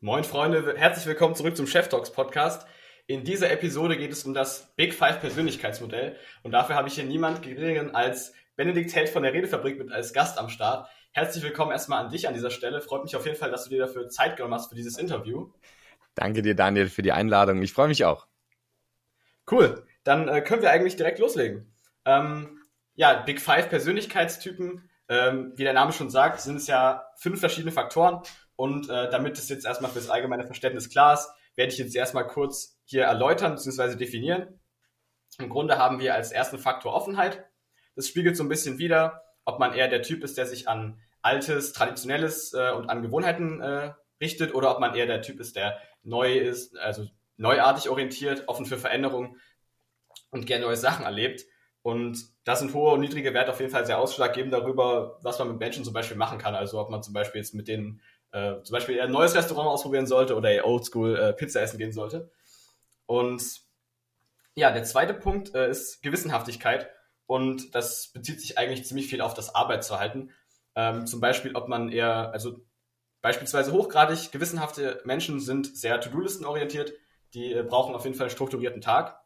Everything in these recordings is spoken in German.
Moin Freunde, herzlich willkommen zurück zum Chef Talks Podcast. In dieser Episode geht es um das Big Five Persönlichkeitsmodell und dafür habe ich hier niemand geringeren als Benedikt Held von der Redefabrik mit als Gast am Start. Herzlich willkommen erstmal an dich an dieser Stelle. Freut mich auf jeden Fall, dass du dir dafür Zeit genommen hast für dieses Interview. Danke dir, Daniel, für die Einladung. Ich freue mich auch. Cool. Dann äh, können wir eigentlich direkt loslegen. Ähm, ja, Big Five Persönlichkeitstypen, ähm, wie der Name schon sagt, sind es ja fünf verschiedene Faktoren. Und äh, damit es jetzt erstmal für das allgemeine Verständnis klar ist, werde ich jetzt erstmal kurz hier erläutern bzw. definieren. Im Grunde haben wir als ersten Faktor Offenheit. Das spiegelt so ein bisschen wider, ob man eher der Typ ist, der sich an altes, traditionelles äh, und an Gewohnheiten äh, richtet oder ob man eher der Typ ist, der neu ist, also neuartig orientiert, offen für Veränderungen und gerne neue Sachen erlebt. Und da sind hohe und niedrige Werte auf jeden Fall sehr ausschlaggebend darüber, was man mit Menschen zum Beispiel machen kann. Also ob man zum Beispiel jetzt mit denen äh, zum Beispiel ein neues Restaurant ausprobieren sollte oder Oldschool äh, Pizza essen gehen sollte. Und ja, der zweite Punkt äh, ist Gewissenhaftigkeit. Und das bezieht sich eigentlich ziemlich viel auf das Arbeitsverhalten. Ähm, zum Beispiel, ob man eher, also beispielsweise hochgradig gewissenhafte Menschen sind sehr To-Do-Listen orientiert. Die äh, brauchen auf jeden Fall einen strukturierten Tag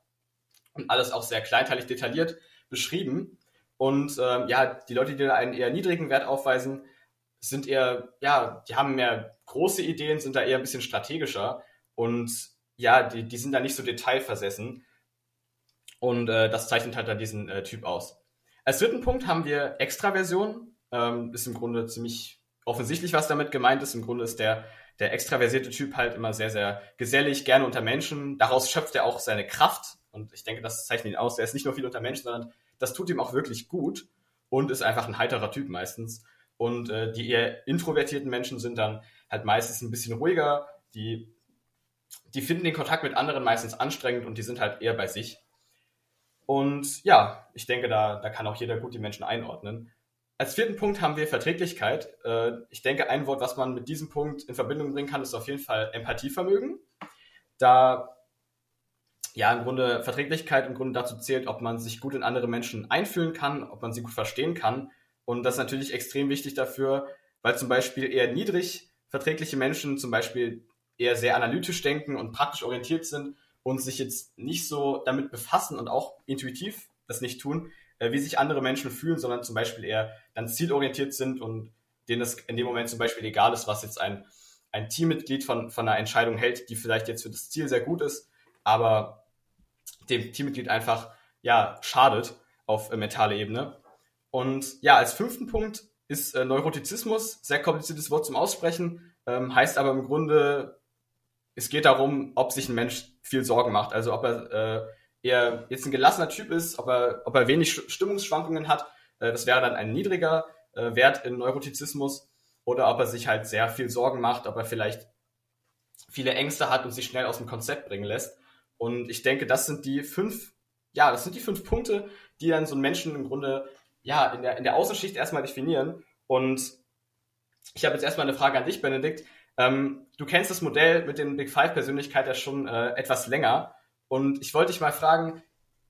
und alles auch sehr kleinteilig detailliert beschrieben. Und ähm, ja, die Leute, die einen eher niedrigen Wert aufweisen, sind eher, ja, die haben mehr große Ideen, sind da eher ein bisschen strategischer und ja, die, die sind da nicht so detailversessen. Und äh, das zeichnet halt da diesen äh, Typ aus. Als dritten Punkt haben wir Extraversion. Ähm, ist im Grunde ziemlich offensichtlich, was damit gemeint ist. Im Grunde ist der, der extraversierte Typ halt immer sehr, sehr gesellig, gerne unter Menschen. Daraus schöpft er auch seine Kraft. Und ich denke, das zeichnet ihn aus. Er ist nicht nur viel unter Menschen, sondern das tut ihm auch wirklich gut und ist einfach ein heiterer Typ meistens. Und äh, die eher introvertierten Menschen sind dann halt meistens ein bisschen ruhiger, die, die finden den Kontakt mit anderen meistens anstrengend und die sind halt eher bei sich. Und ja, ich denke, da, da kann auch jeder gut die Menschen einordnen. Als vierten Punkt haben wir Verträglichkeit. Äh, ich denke, ein Wort, was man mit diesem Punkt in Verbindung bringen kann, ist auf jeden Fall Empathievermögen. Da ja im Grunde Verträglichkeit im Grunde dazu zählt, ob man sich gut in andere Menschen einfühlen kann, ob man sie gut verstehen kann. Und das ist natürlich extrem wichtig dafür, weil zum Beispiel eher niedrig verträgliche Menschen zum Beispiel eher sehr analytisch denken und praktisch orientiert sind und sich jetzt nicht so damit befassen und auch intuitiv das nicht tun, äh, wie sich andere Menschen fühlen, sondern zum Beispiel eher dann zielorientiert sind und denen es in dem Moment zum Beispiel egal ist, was jetzt ein, ein Teammitglied von, von einer Entscheidung hält, die vielleicht jetzt für das Ziel sehr gut ist, aber dem Teammitglied einfach ja schadet auf äh, mentaler Ebene. Und ja, als fünften Punkt ist äh, Neurotizismus, sehr kompliziertes Wort zum Aussprechen, ähm, heißt aber im Grunde, es geht darum, ob sich ein Mensch viel Sorgen macht. Also ob er äh, eher jetzt ein gelassener Typ ist, ob er, ob er wenig Stimmungsschwankungen hat. Äh, das wäre dann ein niedriger äh, Wert in Neurotizismus. Oder ob er sich halt sehr viel Sorgen macht, ob er vielleicht viele Ängste hat und sich schnell aus dem Konzept bringen lässt. Und ich denke, das sind die fünf, ja, das sind die fünf Punkte, die dann so einen Menschen im Grunde ja, in der, in der Außenschicht erstmal definieren. Und ich habe jetzt erstmal eine Frage an dich, Benedikt. Ähm, du kennst das Modell mit den Big Five-Persönlichkeit ja schon äh, etwas länger. Und ich wollte dich mal fragen,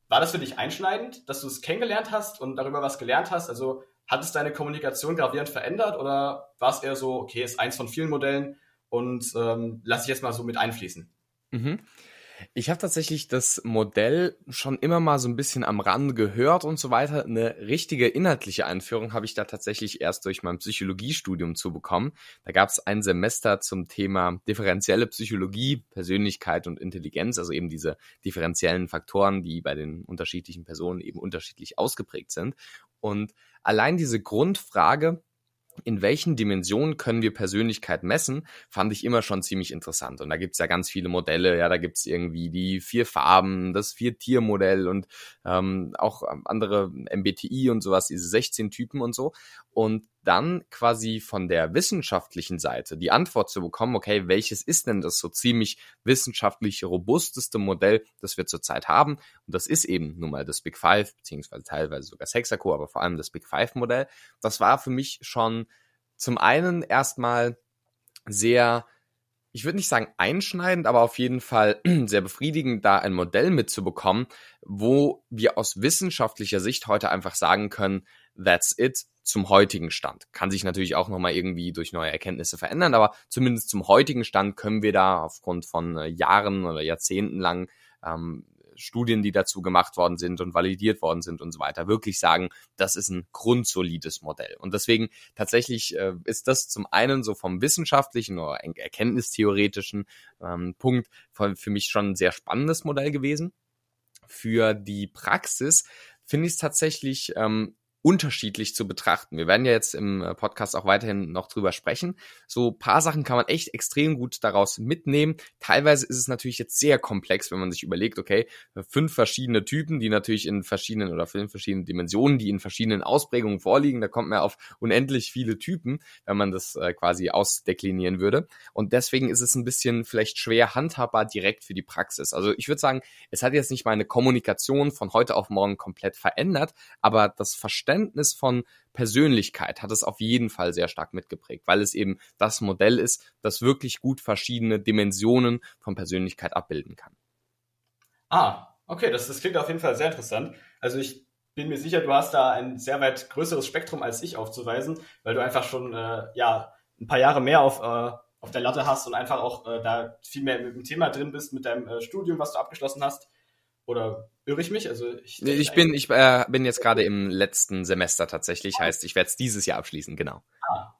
war das für dich einschneidend, dass du es kennengelernt hast und darüber was gelernt hast? Also hat es deine Kommunikation gravierend verändert oder war es eher so, okay, ist eins von vielen Modellen und ähm, lass ich jetzt mal so mit einfließen? Mhm. Ich habe tatsächlich das Modell schon immer mal so ein bisschen am Rand gehört und so weiter. Eine richtige inhaltliche Einführung habe ich da tatsächlich erst durch mein Psychologiestudium zu bekommen. Da gab es ein Semester zum Thema differenzielle Psychologie, Persönlichkeit und Intelligenz, also eben diese differenziellen Faktoren, die bei den unterschiedlichen Personen eben unterschiedlich ausgeprägt sind. Und allein diese Grundfrage, in welchen Dimensionen können wir Persönlichkeit messen, fand ich immer schon ziemlich interessant. Und da gibt's ja ganz viele Modelle. Ja, da gibt's irgendwie die vier Farben, das Vier-Tier-Modell und ähm, auch andere MBTI und sowas, diese 16 Typen und so. Und dann quasi von der wissenschaftlichen Seite die Antwort zu bekommen, okay, welches ist denn das so ziemlich wissenschaftlich robusteste Modell, das wir zurzeit haben? Und das ist eben nun mal das Big Five, beziehungsweise teilweise sogar Sexaco, aber vor allem das Big Five Modell. Das war für mich schon zum einen erstmal sehr ich würde nicht sagen einschneidend, aber auf jeden Fall sehr befriedigend, da ein Modell mitzubekommen, wo wir aus wissenschaftlicher Sicht heute einfach sagen können, that's it zum heutigen Stand. Kann sich natürlich auch nochmal irgendwie durch neue Erkenntnisse verändern, aber zumindest zum heutigen Stand können wir da aufgrund von äh, Jahren oder Jahrzehnten lang ähm, Studien, die dazu gemacht worden sind und validiert worden sind und so weiter, wirklich sagen, das ist ein grundsolides Modell. Und deswegen tatsächlich äh, ist das zum einen so vom wissenschaftlichen oder erkenntnistheoretischen ähm, Punkt für, für mich schon ein sehr spannendes Modell gewesen. Für die Praxis finde ich es tatsächlich ähm, unterschiedlich zu betrachten. Wir werden ja jetzt im äh, Podcast auch weiterhin noch drüber sprechen. So paar Sachen kann man echt extrem gut daraus mitnehmen. Teilweise ist es natürlich jetzt sehr komplex, wenn man sich überlegt, okay, fünf verschiedene Typen, die natürlich in verschiedenen oder fünf verschiedenen Dimensionen, die in verschiedenen Ausprägungen vorliegen, da kommt man auf unendlich viele Typen, wenn man das äh, quasi ausdeklinieren würde. Und deswegen ist es ein bisschen vielleicht schwer handhabbar direkt für die Praxis. Also ich würde sagen, es hat jetzt nicht meine Kommunikation von heute auf morgen komplett verändert, aber das Verständnis Verständnis von Persönlichkeit hat es auf jeden Fall sehr stark mitgeprägt, weil es eben das Modell ist, das wirklich gut verschiedene Dimensionen von Persönlichkeit abbilden kann. Ah, okay, das, das klingt auf jeden Fall sehr interessant. Also ich bin mir sicher, du hast da ein sehr weit größeres Spektrum als ich aufzuweisen, weil du einfach schon äh, ja ein paar Jahre mehr auf, äh, auf der Latte hast und einfach auch äh, da viel mehr mit dem Thema drin bist, mit deinem äh, Studium, was du abgeschlossen hast. Oder irre ich mich? Also ich, ich bin, ich äh, bin jetzt gerade im letzten Semester tatsächlich, heißt, ich werde es dieses Jahr abschließen, genau. Ah.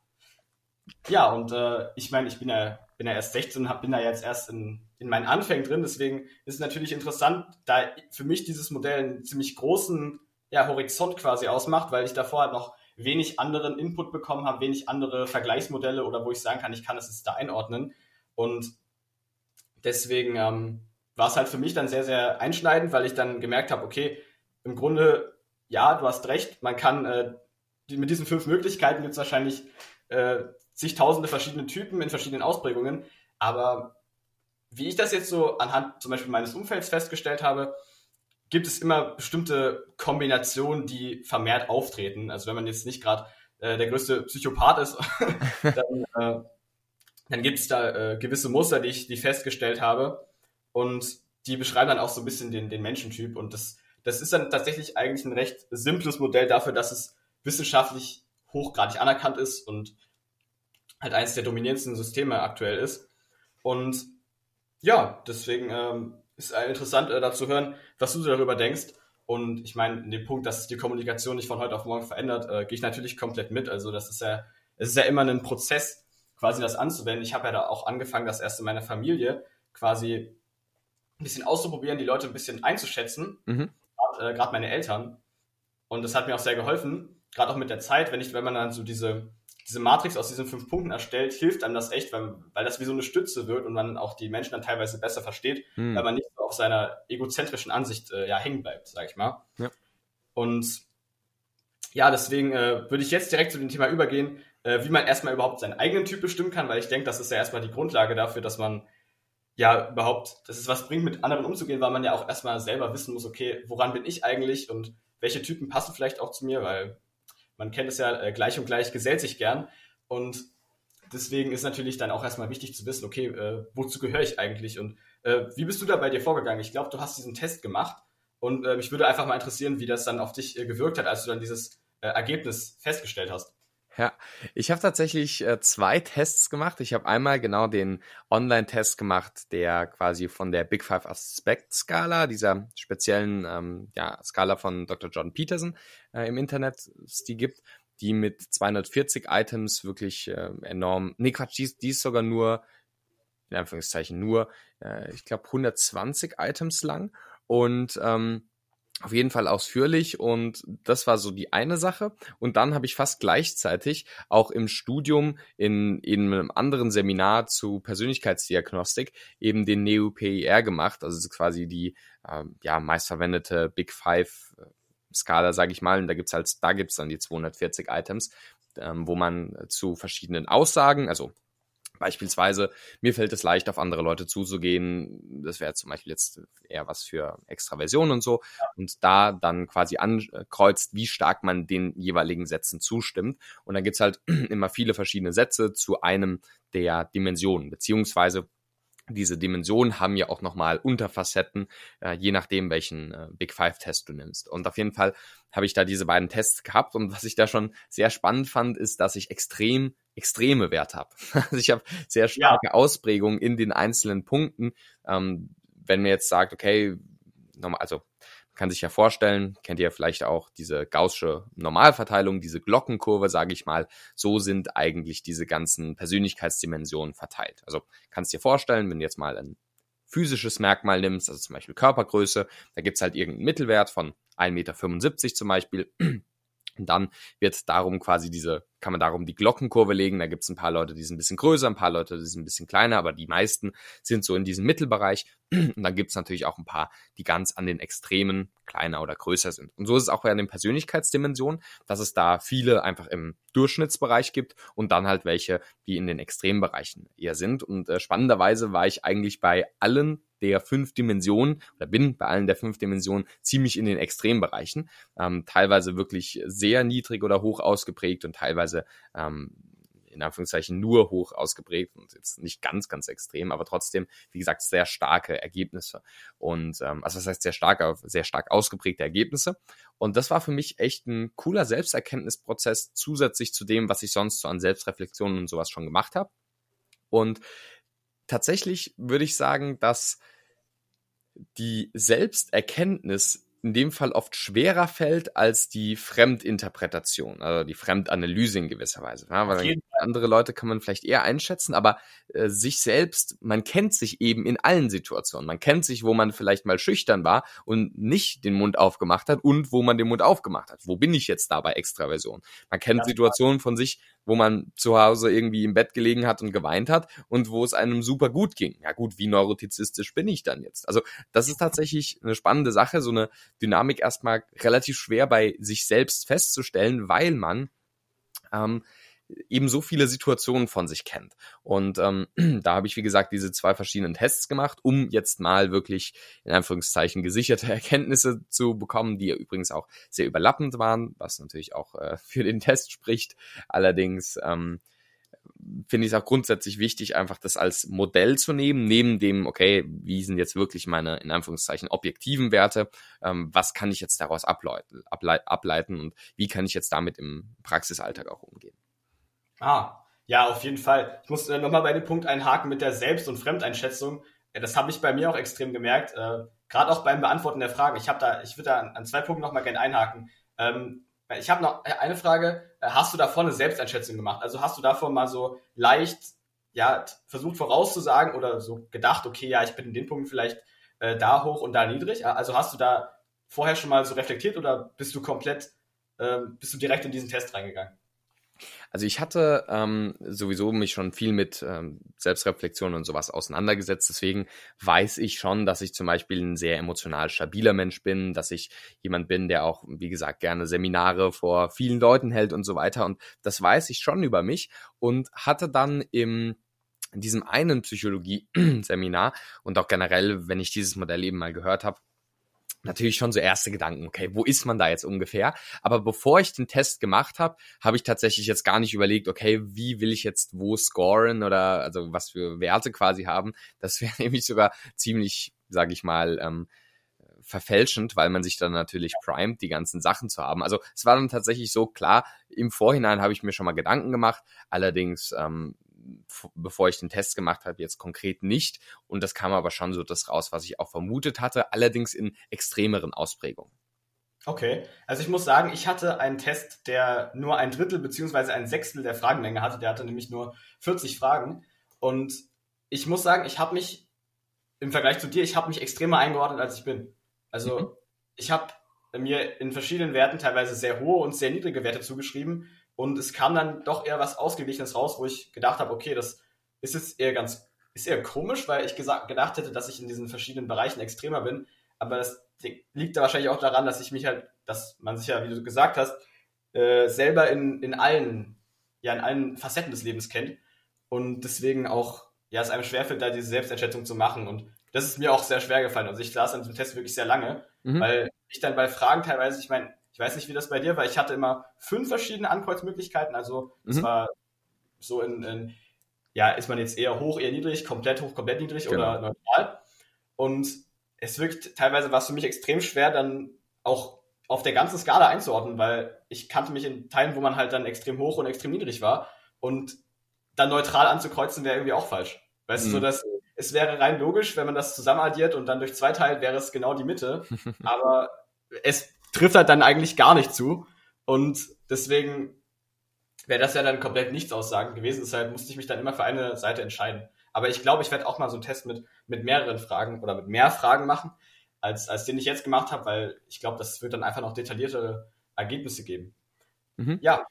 Ja, und äh, ich meine, ich bin ja, bin ja erst 16 und hab, bin da jetzt erst in, in meinen Anfängen drin, deswegen ist es natürlich interessant, da für mich dieses Modell einen ziemlich großen ja, Horizont quasi ausmacht, weil ich davor halt noch wenig anderen Input bekommen habe, wenig andere Vergleichsmodelle oder wo ich sagen kann, ich kann es jetzt da einordnen. Und deswegen ähm, war es halt für mich dann sehr, sehr einschneidend, weil ich dann gemerkt habe, okay, im Grunde, ja, du hast recht, man kann äh, die, mit diesen fünf Möglichkeiten gibt wahrscheinlich äh, zigtausende verschiedene Typen in verschiedenen Ausprägungen, aber wie ich das jetzt so anhand zum Beispiel meines Umfelds festgestellt habe, gibt es immer bestimmte Kombinationen, die vermehrt auftreten. Also wenn man jetzt nicht gerade äh, der größte Psychopath ist, dann, äh, dann gibt es da äh, gewisse Muster, die ich, die ich festgestellt habe. Und die beschreiben dann auch so ein bisschen den, den Menschentyp. Und das, das ist dann tatsächlich eigentlich ein recht simples Modell dafür, dass es wissenschaftlich hochgradig anerkannt ist und halt eines der dominierendsten Systeme aktuell ist. Und ja, deswegen ähm, ist interessant äh, dazu hören, was du darüber denkst. Und ich meine, in dem Punkt, dass die Kommunikation nicht von heute auf morgen verändert, äh, gehe ich natürlich komplett mit. Also das ist ja, es ist ja immer ein Prozess, quasi das anzuwenden. Ich habe ja da auch angefangen, das erst in meiner Familie quasi ein bisschen auszuprobieren, die Leute ein bisschen einzuschätzen. Mhm. Gerade äh, meine Eltern. Und das hat mir auch sehr geholfen, gerade auch mit der Zeit, wenn ich, wenn man dann so diese, diese Matrix aus diesen fünf Punkten erstellt, hilft einem das echt, weil, weil das wie so eine Stütze wird und man auch die Menschen dann teilweise besser versteht, mhm. weil man nicht so auf seiner egozentrischen Ansicht äh, ja, hängen bleibt, sag ich mal. Ja. Und ja, deswegen äh, würde ich jetzt direkt zu dem Thema übergehen, äh, wie man erstmal überhaupt seinen eigenen Typ bestimmen kann, weil ich denke, das ist ja erstmal die Grundlage dafür, dass man ja überhaupt, dass es was bringt, mit anderen umzugehen, weil man ja auch erstmal selber wissen muss, okay, woran bin ich eigentlich und welche Typen passen vielleicht auch zu mir, weil man kennt es ja, äh, gleich und gleich gesellt sich gern. Und deswegen ist natürlich dann auch erstmal wichtig zu wissen, okay, äh, wozu gehöre ich eigentlich und äh, wie bist du da bei dir vorgegangen? Ich glaube, du hast diesen Test gemacht und mich würde einfach mal interessieren, wie das dann auf dich äh, gewirkt hat, als du dann dieses äh, Ergebnis festgestellt hast. Ja, ich habe tatsächlich äh, zwei Tests gemacht. Ich habe einmal genau den Online-Test gemacht, der quasi von der Big Five Aspect Skala, dieser speziellen ähm, ja, Skala von Dr. John Peterson äh, im Internet, die gibt, die mit 240 Items wirklich äh, enorm, nee Quatsch, die, die ist sogar nur, in Anführungszeichen nur, äh, ich glaube 120 Items lang und ähm, auf jeden Fall ausführlich und das war so die eine Sache. Und dann habe ich fast gleichzeitig auch im Studium in, in einem anderen Seminar zu Persönlichkeitsdiagnostik eben den NEU-PIR gemacht. Also quasi die äh, ja, meistverwendete Big Five äh, Skala, sage ich mal. Und da gibt's halt, da gibt's dann die 240 Items, ähm, wo man zu verschiedenen Aussagen, also Beispielsweise, mir fällt es leicht, auf andere Leute zuzugehen. Das wäre zum Beispiel jetzt eher was für Extraversion und so. Und da dann quasi ankreuzt, wie stark man den jeweiligen Sätzen zustimmt. Und dann gibt's halt immer viele verschiedene Sätze zu einem der Dimensionen, beziehungsweise diese Dimensionen haben ja auch nochmal Unterfacetten, äh, je nachdem, welchen äh, Big Five-Test du nimmst. Und auf jeden Fall habe ich da diese beiden Tests gehabt. Und was ich da schon sehr spannend fand, ist, dass ich extrem extreme Werte habe. Also ich habe sehr starke ja. Ausprägungen in den einzelnen Punkten. Ähm, wenn mir jetzt sagt, okay, nochmal, also kann sich ja vorstellen, kennt ihr vielleicht auch diese gaußsche Normalverteilung, diese Glockenkurve, sage ich mal. So sind eigentlich diese ganzen Persönlichkeitsdimensionen verteilt. Also kannst dir vorstellen, wenn du jetzt mal ein physisches Merkmal nimmst, also zum Beispiel Körpergröße, da gibt's halt irgendeinen Mittelwert von 1,75 Meter zum Beispiel. Und dann wird darum quasi diese, kann man darum die Glockenkurve legen. Da gibt es ein paar Leute, die sind ein bisschen größer, ein paar Leute, die sind ein bisschen kleiner, aber die meisten sind so in diesem Mittelbereich. Und dann gibt es natürlich auch ein paar, die ganz an den Extremen kleiner oder größer sind. Und so ist es auch bei den Persönlichkeitsdimensionen, dass es da viele einfach im Durchschnittsbereich gibt und dann halt welche, die in den Extrembereichen eher sind. Und äh, spannenderweise war ich eigentlich bei allen der fünf Dimensionen oder bin bei allen der fünf Dimensionen ziemlich in den Extrembereichen. Ähm, teilweise wirklich sehr niedrig oder hoch ausgeprägt und teilweise ähm, in Anführungszeichen nur hoch ausgeprägt und jetzt nicht ganz, ganz extrem, aber trotzdem, wie gesagt, sehr starke Ergebnisse. Und ähm, also das heißt sehr stark, sehr stark ausgeprägte Ergebnisse. Und das war für mich echt ein cooler Selbsterkenntnisprozess, zusätzlich zu dem, was ich sonst so an Selbstreflexionen und sowas schon gemacht habe. Und tatsächlich würde ich sagen, dass die Selbsterkenntnis in dem Fall oft schwerer fällt als die Fremdinterpretation, also die Fremdanalyse in gewisser Weise. Ja, weil andere Leute kann man vielleicht eher einschätzen, aber äh, sich selbst, man kennt sich eben in allen Situationen. Man kennt sich, wo man vielleicht mal schüchtern war und nicht den Mund aufgemacht hat und wo man den Mund aufgemacht hat. Wo bin ich jetzt da bei Extraversion? Man kennt ja, Situationen von sich, wo man zu Hause irgendwie im Bett gelegen hat und geweint hat und wo es einem super gut ging. Ja gut, wie neurotizistisch bin ich dann jetzt? Also das ist tatsächlich eine spannende Sache, so eine Dynamik erstmal relativ schwer bei sich selbst festzustellen, weil man ähm, eben so viele Situationen von sich kennt. Und ähm, da habe ich, wie gesagt, diese zwei verschiedenen Tests gemacht, um jetzt mal wirklich in Anführungszeichen gesicherte Erkenntnisse zu bekommen, die ja übrigens auch sehr überlappend waren, was natürlich auch äh, für den Test spricht. Allerdings ähm, finde ich es auch grundsätzlich wichtig, einfach das als Modell zu nehmen, neben dem, okay, wie sind jetzt wirklich meine, in Anführungszeichen, objektiven Werte, ähm, was kann ich jetzt daraus ableiten, ableiten und wie kann ich jetzt damit im Praxisalltag auch umgehen. Ah, ja, auf jeden Fall. Ich muss äh, nochmal bei dem Punkt einhaken mit der Selbst- und Fremdeinschätzung. Ja, das habe ich bei mir auch extrem gemerkt, äh, gerade auch beim Beantworten der Fragen. Ich ich würde da an, an, zwei Punkten nochmal gerne einhaken. Ähm, ich habe noch äh, eine Frage. Äh, hast du davor eine Selbsteinschätzung gemacht? Also hast du davor mal so leicht, ja, versucht vorauszusagen oder so gedacht, okay, ja, ich bin in den Punkten vielleicht äh, da hoch und da niedrig? Also hast du da vorher schon mal so reflektiert oder bist du komplett, äh, bist du direkt in diesen Test reingegangen? Also ich hatte ähm, sowieso mich schon viel mit ähm, Selbstreflexion und sowas auseinandergesetzt. Deswegen weiß ich schon, dass ich zum Beispiel ein sehr emotional stabiler Mensch bin, dass ich jemand bin, der auch, wie gesagt, gerne Seminare vor vielen Leuten hält und so weiter. Und das weiß ich schon über mich und hatte dann im in diesem einen Psychologie-Seminar und auch generell, wenn ich dieses Modell eben mal gehört habe, natürlich schon so erste Gedanken, okay, wo ist man da jetzt ungefähr? Aber bevor ich den Test gemacht habe, habe ich tatsächlich jetzt gar nicht überlegt, okay, wie will ich jetzt wo scoren oder also was für Werte quasi haben. Das wäre nämlich sogar ziemlich, sage ich mal, ähm, verfälschend, weil man sich dann natürlich primet, die ganzen Sachen zu haben. Also es war dann tatsächlich so klar, im Vorhinein habe ich mir schon mal Gedanken gemacht, allerdings ähm, bevor ich den Test gemacht habe, jetzt konkret nicht. Und das kam aber schon so das raus, was ich auch vermutet hatte, allerdings in extremeren Ausprägungen. Okay, also ich muss sagen, ich hatte einen Test, der nur ein Drittel beziehungsweise ein Sechstel der Fragenmenge hatte. Der hatte nämlich nur 40 Fragen. Und ich muss sagen, ich habe mich im Vergleich zu dir, ich habe mich extremer eingeordnet, als ich bin. Also mhm. ich habe mir in verschiedenen Werten teilweise sehr hohe und sehr niedrige Werte zugeschrieben und es kam dann doch eher was Ausgeglichenes raus, wo ich gedacht habe, okay, das ist jetzt eher ganz, ist eher komisch, weil ich gesagt, gedacht hätte, dass ich in diesen verschiedenen Bereichen extremer bin. Aber das liegt da wahrscheinlich auch daran, dass ich mich halt, dass man sich ja, wie du gesagt hast, äh, selber in, in allen, ja, in allen Facetten des Lebens kennt. und deswegen auch, ja, es einem schwerfällt, da diese Selbsteinschätzung zu machen. Und das ist mir auch sehr schwer gefallen. Also ich saß an diesem Test wirklich sehr lange, mhm. weil ich dann bei Fragen teilweise, ich meine, ich weiß nicht, wie das bei dir war, ich hatte immer fünf verschiedene Ankreuzmöglichkeiten. Also es mhm. war so in, in, ja, ist man jetzt eher hoch, eher niedrig, komplett hoch, komplett niedrig genau. oder neutral. Und es wirkt, teilweise war es für mich extrem schwer, dann auch auf der ganzen Skala einzuordnen, weil ich kannte mich in Teilen, wo man halt dann extrem hoch und extrem niedrig war. Und dann neutral anzukreuzen wäre irgendwie auch falsch. Weißt mhm. du, so dass es wäre rein logisch, wenn man das zusammenaddiert und dann durch zwei teilt, wäre es genau die Mitte. Aber es trifft halt dann eigentlich gar nicht zu. Und deswegen wäre das ja dann komplett nichts aussagen gewesen. Deshalb musste ich mich dann immer für eine Seite entscheiden. Aber ich glaube, ich werde auch mal so einen Test mit, mit mehreren Fragen oder mit mehr Fragen machen, als, als den ich jetzt gemacht habe, weil ich glaube, das wird dann einfach noch detailliertere Ergebnisse geben. Mhm. Ja.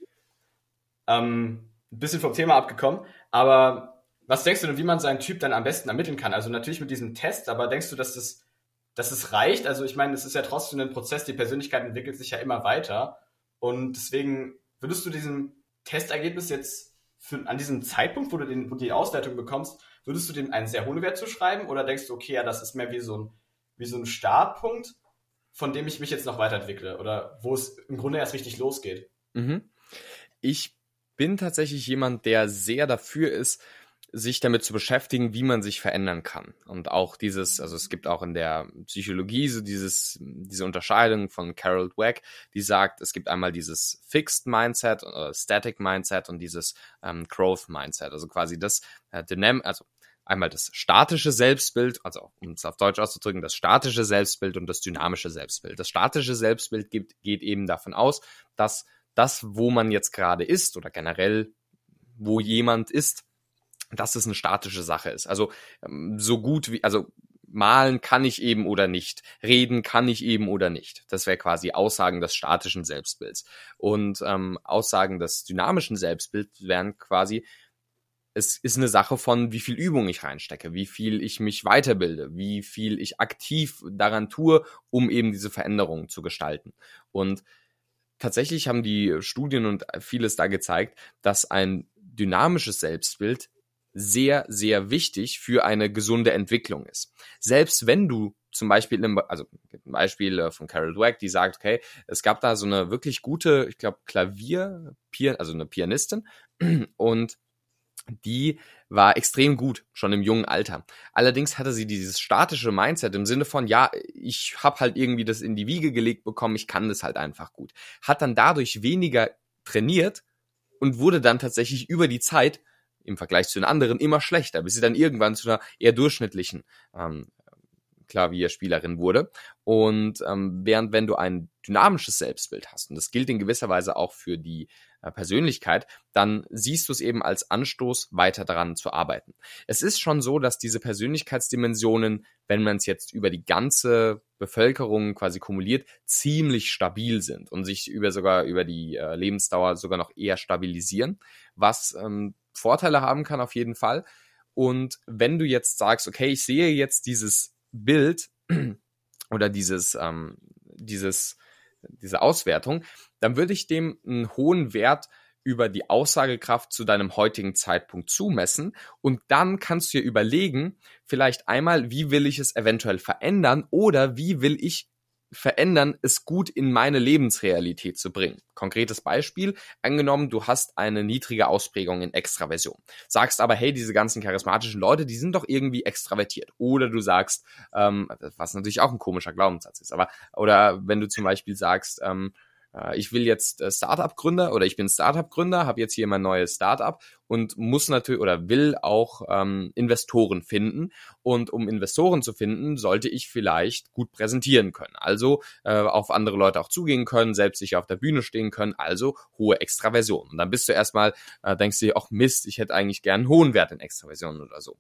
Ähm, ein bisschen vom Thema abgekommen, aber was denkst du denn, wie man seinen Typ dann am besten ermitteln kann? Also natürlich mit diesem Test, aber denkst du, dass das, dass das reicht? Also ich meine, es ist ja trotzdem ein Prozess, die Persönlichkeit entwickelt sich ja immer weiter und deswegen würdest du diesem Testergebnis jetzt für, an diesem Zeitpunkt, wo du, den, wo die Auswertung bekommst, würdest du dem einen sehr hohen Wert zuschreiben oder denkst du, okay, ja, das ist mehr wie so ein, wie so ein Startpunkt, von dem ich mich jetzt noch weiterentwickle oder wo es im Grunde erst richtig losgeht? Mhm. Ich bin tatsächlich jemand, der sehr dafür ist, sich damit zu beschäftigen, wie man sich verändern kann. Und auch dieses, also es gibt auch in der Psychologie so dieses, diese Unterscheidung von Carol Dweck, die sagt, es gibt einmal dieses Fixed Mindset oder Static Mindset und dieses ähm, Growth Mindset. Also quasi das äh, Dynam also einmal das statische Selbstbild, also um es auf Deutsch auszudrücken, das statische Selbstbild und das dynamische Selbstbild. Das statische Selbstbild gibt, geht eben davon aus, dass das, wo man jetzt gerade ist oder generell, wo jemand ist, dass es eine statische Sache ist. Also ähm, so gut wie, also malen kann ich eben oder nicht, reden kann ich eben oder nicht. Das wäre quasi Aussagen des statischen Selbstbilds. Und ähm, Aussagen des dynamischen Selbstbilds wären quasi, es ist eine Sache von, wie viel Übung ich reinstecke, wie viel ich mich weiterbilde, wie viel ich aktiv daran tue, um eben diese Veränderungen zu gestalten. Und tatsächlich haben die Studien und vieles da gezeigt, dass ein dynamisches Selbstbild sehr, sehr wichtig für eine gesunde Entwicklung ist. Selbst wenn du zum Beispiel, im, also ein Beispiel äh, von Carol Dweck, die sagt, okay, es gab da so eine wirklich gute, ich glaube, Klavier, also eine Pianistin und die war extrem gut, schon im jungen Alter. Allerdings hatte sie dieses statische Mindset im Sinne von, ja, ich habe halt irgendwie das in die Wiege gelegt bekommen, ich kann das halt einfach gut. Hat dann dadurch weniger trainiert und wurde dann tatsächlich über die Zeit im Vergleich zu den anderen immer schlechter, bis sie dann irgendwann zu einer eher durchschnittlichen ähm, Klavierspielerin wurde. Und ähm, während wenn du ein dynamisches Selbstbild hast, und das gilt in gewisser Weise auch für die äh, Persönlichkeit, dann siehst du es eben als Anstoß, weiter daran zu arbeiten. Es ist schon so, dass diese Persönlichkeitsdimensionen, wenn man es jetzt über die ganze Bevölkerung quasi kumuliert, ziemlich stabil sind und sich über sogar über die äh, Lebensdauer sogar noch eher stabilisieren, was ähm, Vorteile haben kann auf jeden Fall. Und wenn du jetzt sagst, okay, ich sehe jetzt dieses Bild oder dieses, ähm, dieses, diese Auswertung, dann würde ich dem einen hohen Wert über die Aussagekraft zu deinem heutigen Zeitpunkt zumessen und dann kannst du dir überlegen, vielleicht einmal, wie will ich es eventuell verändern oder wie will ich verändern, es gut in meine Lebensrealität zu bringen. Konkretes Beispiel, angenommen, du hast eine niedrige Ausprägung in Extraversion, sagst aber, hey, diese ganzen charismatischen Leute, die sind doch irgendwie extravertiert. Oder du sagst, ähm, was natürlich auch ein komischer Glaubenssatz ist, aber, oder wenn du zum Beispiel sagst, ähm, äh, ich will jetzt äh, Startup-Gründer oder ich bin Startup-Gründer, habe jetzt hier mein neues Startup und muss natürlich oder will auch ähm, Investoren finden. Und um Investoren zu finden, sollte ich vielleicht gut präsentieren können. Also äh, auf andere Leute auch zugehen können, selbst sich auf der Bühne stehen können, also hohe Extraversion. Und dann bist du erstmal, äh, denkst du dir, ach Mist, ich hätte eigentlich gern einen hohen Wert in Extraversion oder so.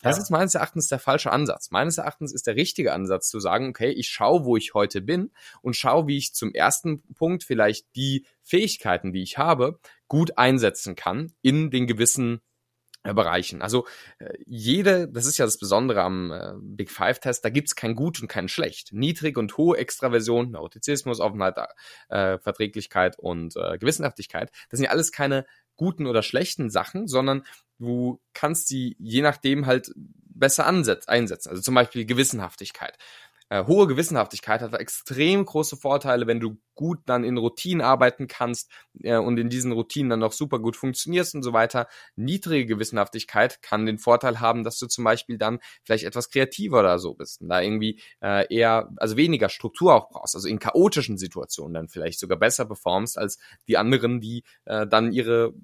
Das ja. ist meines Erachtens der falsche Ansatz. Meines Erachtens ist der richtige Ansatz zu sagen, okay, ich schaue, wo ich heute bin und schaue, wie ich zum ersten Punkt vielleicht die Fähigkeiten, die ich habe, gut einsetzen kann in den gewissen Bereichen. Also äh, jede, das ist ja das Besondere am äh, Big Five Test, da gibt's kein Gut und kein Schlecht. Niedrig und hohe Extraversion, Neurotizismus, Offenheit, äh, Verträglichkeit und äh, Gewissenhaftigkeit, das sind ja alles keine guten oder schlechten Sachen, sondern du kannst sie je nachdem halt besser einsetzen. Also zum Beispiel Gewissenhaftigkeit äh, hohe Gewissenhaftigkeit hat extrem große Vorteile, wenn du gut dann in Routinen arbeiten kannst äh, und in diesen Routinen dann noch super gut funktionierst und so weiter. Niedrige Gewissenhaftigkeit kann den Vorteil haben, dass du zum Beispiel dann vielleicht etwas kreativer oder so bist und da irgendwie äh, eher, also weniger Struktur auch brauchst, also in chaotischen Situationen dann vielleicht sogar besser performst als die anderen, die äh, dann ihre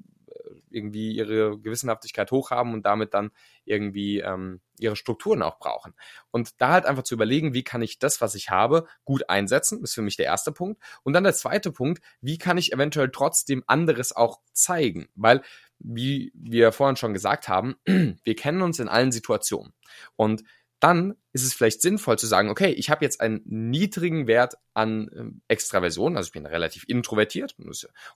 irgendwie ihre Gewissenhaftigkeit hochhaben und damit dann irgendwie ähm, ihre Strukturen auch brauchen. Und da halt einfach zu überlegen, wie kann ich das, was ich habe, gut einsetzen, ist für mich der erste Punkt. Und dann der zweite Punkt, wie kann ich eventuell trotzdem anderes auch zeigen? Weil, wie wir vorhin schon gesagt haben, wir kennen uns in allen Situationen. Und dann ist es vielleicht sinnvoll zu sagen, okay, ich habe jetzt einen niedrigen Wert an ähm, Extraversion, also ich bin relativ introvertiert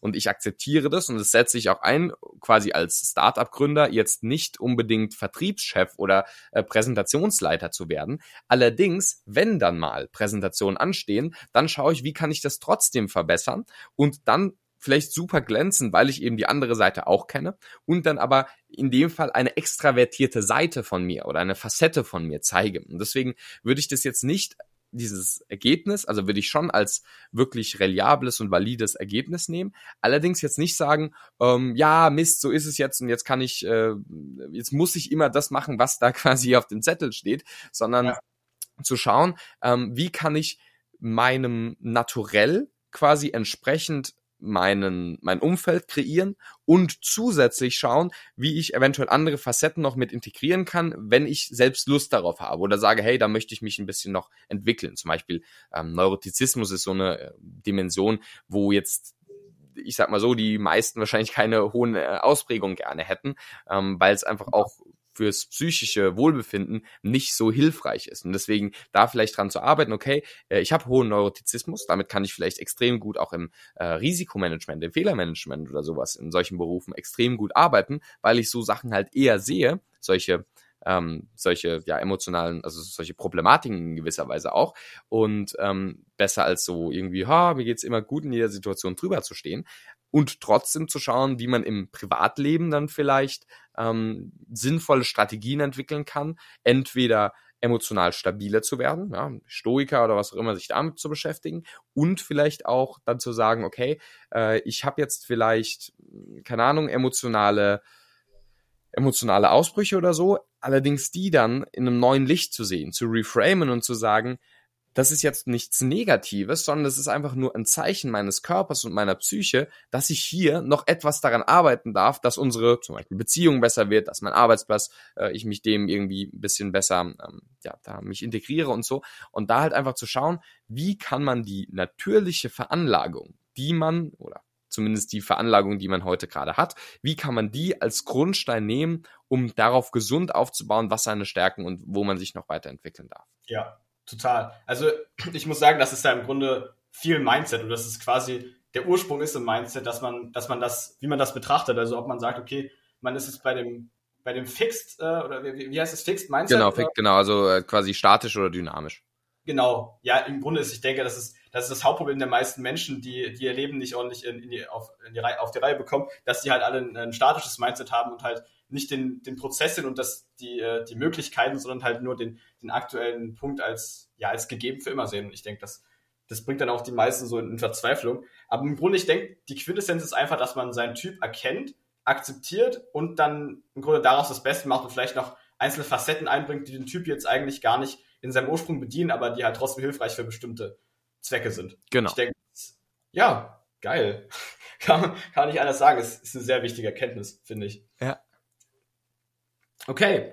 und ich akzeptiere das und das setze ich auch ein, quasi als Startup-Gründer jetzt nicht unbedingt Vertriebschef oder äh, Präsentationsleiter zu werden. Allerdings, wenn dann mal Präsentationen anstehen, dann schaue ich, wie kann ich das trotzdem verbessern und dann vielleicht super glänzen, weil ich eben die andere Seite auch kenne und dann aber in dem Fall eine extravertierte Seite von mir oder eine Facette von mir zeige. Und deswegen würde ich das jetzt nicht dieses Ergebnis, also würde ich schon als wirklich reliables und valides Ergebnis nehmen. Allerdings jetzt nicht sagen, ähm, ja, Mist, so ist es jetzt und jetzt kann ich, äh, jetzt muss ich immer das machen, was da quasi auf dem Zettel steht, sondern ja. zu schauen, ähm, wie kann ich meinem Naturell quasi entsprechend meinen, mein Umfeld kreieren und zusätzlich schauen, wie ich eventuell andere Facetten noch mit integrieren kann, wenn ich selbst Lust darauf habe oder sage, hey, da möchte ich mich ein bisschen noch entwickeln. Zum Beispiel ähm, Neurotizismus ist so eine äh, Dimension, wo jetzt ich sag mal so, die meisten wahrscheinlich keine hohen äh, Ausprägungen gerne hätten, ähm, weil es einfach auch fürs psychische Wohlbefinden nicht so hilfreich ist. Und deswegen da vielleicht dran zu arbeiten, okay, äh, ich habe hohen Neurotizismus, damit kann ich vielleicht extrem gut auch im äh, Risikomanagement, im Fehlermanagement oder sowas in solchen Berufen extrem gut arbeiten, weil ich so Sachen halt eher sehe, solche ähm, solche ja emotionalen, also solche Problematiken in gewisser Weise auch und ähm, besser als so irgendwie, ha, mir geht's immer gut in jeder Situation drüber zu stehen und trotzdem zu schauen, wie man im Privatleben dann vielleicht ähm, sinnvolle Strategien entwickeln kann, entweder emotional stabiler zu werden, ja, Stoiker oder was auch immer, sich damit zu beschäftigen und vielleicht auch dann zu sagen, okay, äh, ich habe jetzt vielleicht, keine Ahnung, emotionale emotionale Ausbrüche oder so, allerdings die dann in einem neuen Licht zu sehen, zu reframen und zu sagen, das ist jetzt nichts Negatives, sondern es ist einfach nur ein Zeichen meines Körpers und meiner Psyche, dass ich hier noch etwas daran arbeiten darf, dass unsere zum Beispiel Beziehung besser wird, dass mein Arbeitsplatz, äh, ich mich dem irgendwie ein bisschen besser, ähm, ja, da mich integriere und so. Und da halt einfach zu schauen, wie kann man die natürliche Veranlagung, die man oder zumindest die Veranlagung, die man heute gerade hat. Wie kann man die als Grundstein nehmen, um darauf gesund aufzubauen, was seine Stärken und wo man sich noch weiterentwickeln darf? Ja, total. Also ich muss sagen, das ist ja im Grunde viel Mindset und das ist quasi der Ursprung ist im Mindset, dass man, dass man das, wie man das betrachtet, also ob man sagt, okay, man ist jetzt bei dem bei dem Fixed äh, oder wie, wie heißt es Fixed Mindset? Genau, fix, genau, also äh, quasi statisch oder dynamisch. Genau, ja, im Grunde ist, ich denke, das ist, das ist das Hauptproblem der meisten Menschen, die, die ihr Leben nicht ordentlich in, in die, auf, in die Reihe, auf die Reihe bekommen, dass sie halt alle ein, ein statisches Mindset haben und halt nicht den, den Prozess und das, die, äh, die Möglichkeiten, sondern halt nur den, den aktuellen Punkt als, ja, als gegeben für immer sehen. Und ich denke, das, das bringt dann auch die meisten so in Verzweiflung. Aber im Grunde, ich denke, die Quintessenz ist einfach, dass man seinen Typ erkennt, akzeptiert und dann im Grunde daraus das Beste macht und vielleicht noch einzelne Facetten einbringt, die den Typ jetzt eigentlich gar nicht in seinem Ursprung bedienen, aber die halt trotzdem hilfreich für bestimmte Zwecke sind. Genau. Ich denke, ja, geil. kann, kann nicht anders sagen. Es ist eine sehr wichtige Erkenntnis, finde ich. Ja. Okay.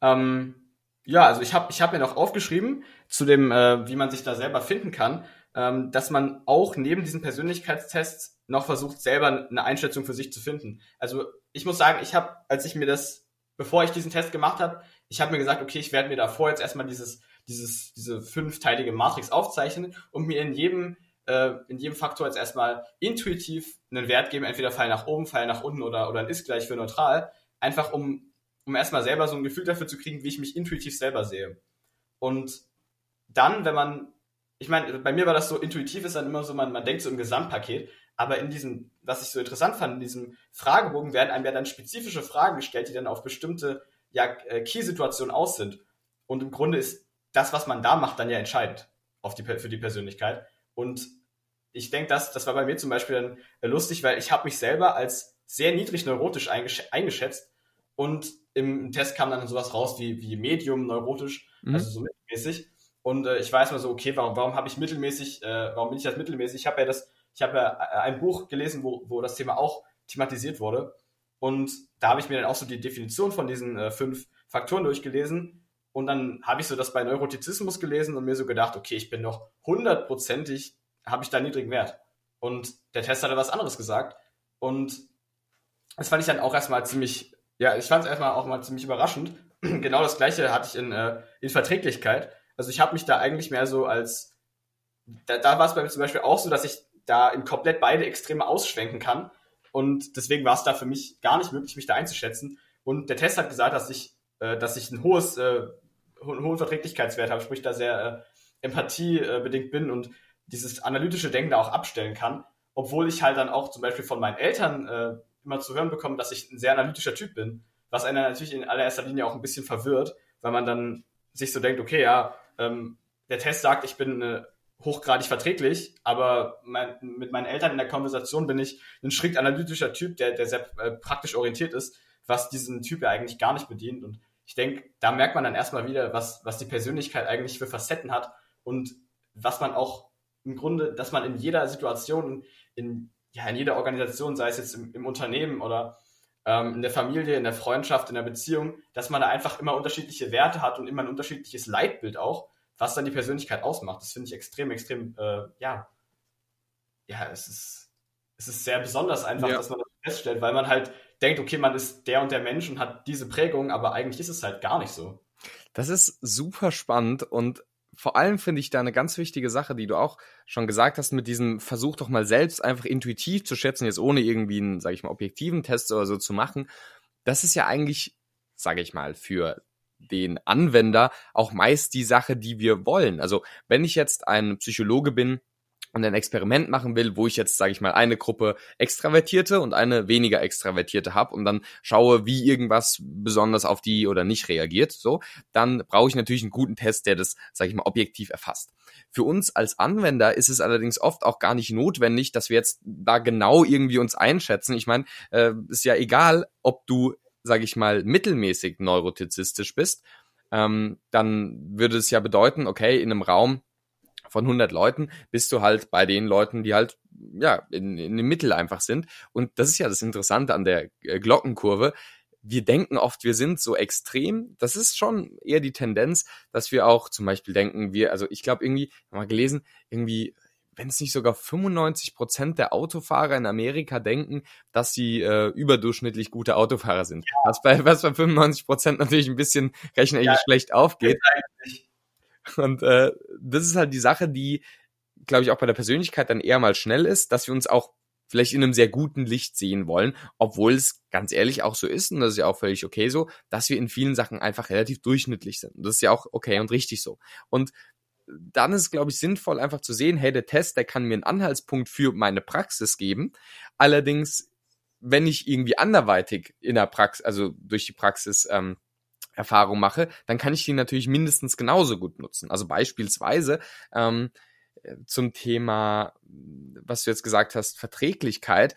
Ähm, ja, also ich habe ich hab mir noch aufgeschrieben zu dem, äh, wie man sich da selber finden kann, ähm, dass man auch neben diesen Persönlichkeitstests noch versucht, selber eine Einschätzung für sich zu finden. Also ich muss sagen, ich habe, als ich mir das, bevor ich diesen Test gemacht habe, ich habe mir gesagt, okay, ich werde mir davor jetzt erstmal dieses dieses, diese fünfteilige Matrix aufzeichnen und mir in jedem, äh, in jedem Faktor jetzt erstmal intuitiv einen Wert geben, entweder Fall nach oben, Fall nach unten oder, oder ein Ist gleich für neutral, einfach um um erstmal selber so ein Gefühl dafür zu kriegen, wie ich mich intuitiv selber sehe. Und dann, wenn man, ich meine, bei mir war das so, intuitiv ist dann immer so, man, man denkt so im Gesamtpaket, aber in diesem, was ich so interessant fand, in diesem Fragebogen werden einem ja dann spezifische Fragen gestellt, die dann auf bestimmte ja, äh, Key-Situationen aus sind. Und im Grunde ist das, was man da macht, dann ja entscheidend auf die, für die Persönlichkeit. Und ich denke, das, das war bei mir zum Beispiel dann äh, lustig, weil ich habe mich selber als sehr niedrig neurotisch eingeschätzt und im Test kam dann sowas raus wie, wie Medium neurotisch, mhm. also so mittelmäßig. Und äh, ich weiß mal so, okay, warum, warum habe ich mittelmäßig, äh, warum bin ich das mittelmäßig? Ich habe ja das, ich habe ja äh, ein Buch gelesen, wo, wo das Thema auch thematisiert wurde. Und da habe ich mir dann auch so die Definition von diesen äh, fünf Faktoren durchgelesen. Und dann habe ich so das bei Neurotizismus gelesen und mir so gedacht, okay, ich bin noch hundertprozentig, habe ich da niedrigen Wert. Und der Test hatte was anderes gesagt. Und das fand ich dann auch erstmal ziemlich, ja, ich fand es erstmal auch mal ziemlich überraschend. genau das gleiche hatte ich in, äh, in Verträglichkeit. Also ich habe mich da eigentlich mehr so als, da, da war es bei mir zum Beispiel auch so, dass ich da in komplett beide Extreme ausschwenken kann. Und deswegen war es da für mich gar nicht möglich, mich da einzuschätzen. Und der Test hat gesagt, dass ich, äh, dass ich ein hohes, äh, einen hohen Verträglichkeitswert habe, sprich da sehr äh, empathiebedingt bin und dieses analytische Denken da auch abstellen kann. Obwohl ich halt dann auch zum Beispiel von meinen Eltern äh, immer zu hören bekomme, dass ich ein sehr analytischer Typ bin. Was einer natürlich in allererster Linie auch ein bisschen verwirrt, weil man dann sich so denkt, okay, ja, ähm, der Test sagt, ich bin äh, hochgradig verträglich, aber mein, mit meinen Eltern in der Konversation bin ich ein strikt analytischer Typ, der, der sehr äh, praktisch orientiert ist, was diesen Typ ja eigentlich gar nicht bedient. Und ich denke, da merkt man dann erstmal wieder, was, was die Persönlichkeit eigentlich für Facetten hat und was man auch im Grunde, dass man in jeder Situation, in, ja, in jeder Organisation, sei es jetzt im, im Unternehmen oder ähm, in der Familie, in der Freundschaft, in der Beziehung, dass man da einfach immer unterschiedliche Werte hat und immer ein unterschiedliches Leitbild auch was dann die Persönlichkeit ausmacht. Das finde ich extrem, extrem, äh, ja, ja, es ist, es ist sehr besonders einfach, ja. dass man das feststellt, weil man halt denkt, okay, man ist der und der Mensch und hat diese Prägung, aber eigentlich ist es halt gar nicht so. Das ist super spannend und vor allem finde ich da eine ganz wichtige Sache, die du auch schon gesagt hast, mit diesem Versuch doch mal selbst einfach intuitiv zu schätzen, jetzt ohne irgendwie einen, sage ich mal, objektiven Test oder so zu machen. Das ist ja eigentlich, sage ich mal, für den Anwender auch meist die Sache, die wir wollen. Also wenn ich jetzt ein Psychologe bin, und ein Experiment machen will, wo ich jetzt, sage ich mal, eine Gruppe Extravertierte und eine weniger Extravertierte habe und dann schaue, wie irgendwas besonders auf die oder nicht reagiert, so, dann brauche ich natürlich einen guten Test, der das, sage ich mal, objektiv erfasst. Für uns als Anwender ist es allerdings oft auch gar nicht notwendig, dass wir jetzt da genau irgendwie uns einschätzen. Ich meine, äh, ist ja egal, ob du sage ich mal, mittelmäßig neurotizistisch bist, ähm, dann würde es ja bedeuten, okay, in einem Raum von 100 Leuten bist du halt bei den Leuten, die halt ja in, in dem Mittel einfach sind. Und das ist ja das Interessante an der äh, Glockenkurve. Wir denken oft, wir sind so extrem. Das ist schon eher die Tendenz, dass wir auch zum Beispiel denken, wir, also ich glaube irgendwie, mal gelesen, irgendwie wenn es nicht sogar 95 Prozent der Autofahrer in Amerika denken, dass sie äh, überdurchschnittlich gute Autofahrer sind. Ja. Was, bei, was bei 95 Prozent natürlich ein bisschen rechnerisch ja, schlecht aufgeht. Und äh, das ist halt die Sache, die, glaube ich, auch bei der Persönlichkeit dann eher mal schnell ist, dass wir uns auch vielleicht in einem sehr guten Licht sehen wollen, obwohl es ganz ehrlich auch so ist, und das ist ja auch völlig okay so, dass wir in vielen Sachen einfach relativ durchschnittlich sind. Und das ist ja auch okay und richtig so. Und dann ist es, glaube ich, sinnvoll, einfach zu sehen, hey, der Test, der kann mir einen Anhaltspunkt für meine Praxis geben. Allerdings, wenn ich irgendwie anderweitig in der Praxis, also durch die Praxis ähm, Erfahrung mache, dann kann ich die natürlich mindestens genauso gut nutzen. Also beispielsweise ähm, zum Thema, was du jetzt gesagt hast, Verträglichkeit.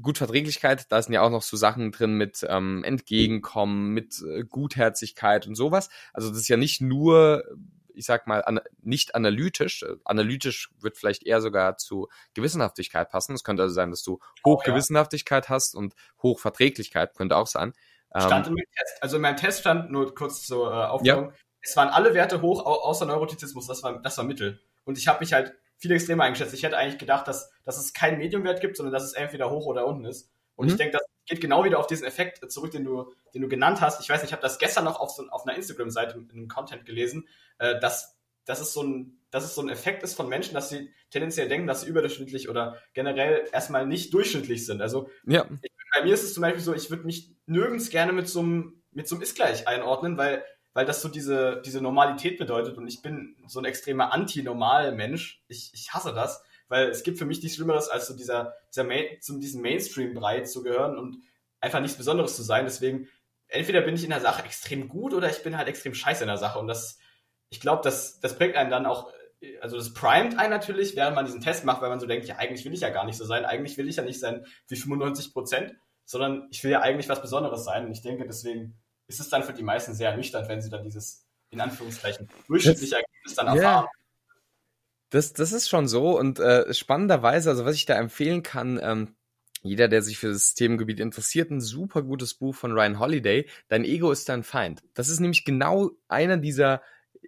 Gut, Verträglichkeit, da sind ja auch noch so Sachen drin mit ähm, Entgegenkommen, mit äh, Gutherzigkeit und sowas. Also das ist ja nicht nur ich sag mal, an, nicht analytisch. Analytisch wird vielleicht eher sogar zu Gewissenhaftigkeit passen. Es könnte also sein, dass du Hochgewissenhaftigkeit oh, ja. hast und Hochverträglichkeit, könnte auch sein. Stand ähm, in meinem Test, also in meinem Test stand, nur kurz zur äh, Aufklärung, ja. es waren alle Werte hoch, außer Neurotizismus, das war, das war Mittel. Und ich habe mich halt viel extremer eingeschätzt. Ich hätte eigentlich gedacht, dass, dass es keinen Mediumwert gibt, sondern dass es entweder hoch oder unten ist. Und mhm. ich denke, das geht genau wieder auf diesen Effekt zurück, den du, den du genannt hast. Ich weiß nicht, ich habe das gestern noch auf, so, auf einer Instagram-Seite in einem Content gelesen, äh, dass, dass, es so ein, dass es so ein Effekt ist von Menschen, dass sie tendenziell denken, dass sie überdurchschnittlich oder generell erstmal nicht durchschnittlich sind. Also ja. ich, bei mir ist es zum Beispiel so, ich würde mich nirgends gerne mit so einem mit so einem Ist-Gleich einordnen, weil, weil das so diese, diese Normalität bedeutet und ich bin so ein extremer Anti-Normal-Mensch. Ich, ich hasse das, weil es gibt für mich nichts Schlimmeres, als so dieser, dieser Main, zu diesem Mainstream-Brei zu gehören und einfach nichts Besonderes zu sein. Deswegen, entweder bin ich in der Sache extrem gut oder ich bin halt extrem scheiße in der Sache und das, ich glaube, das, das bringt einen dann auch also das primet einen natürlich, während man diesen Test macht, weil man so denkt, ja, eigentlich will ich ja gar nicht so sein, eigentlich will ich ja nicht sein wie 95 Prozent, sondern ich will ja eigentlich was Besonderes sein. Und ich denke, deswegen ist es dann für die meisten sehr ernüchternd, wenn sie dann dieses, in Anführungszeichen, durchschnittliche Ergebnis dann erfahren. Yeah. Das, das ist schon so und äh, spannenderweise, also was ich da empfehlen kann, ähm, jeder, der sich für das Themengebiet interessiert, ein super gutes Buch von Ryan Holiday. Dein Ego ist dein Feind. Das ist nämlich genau einer dieser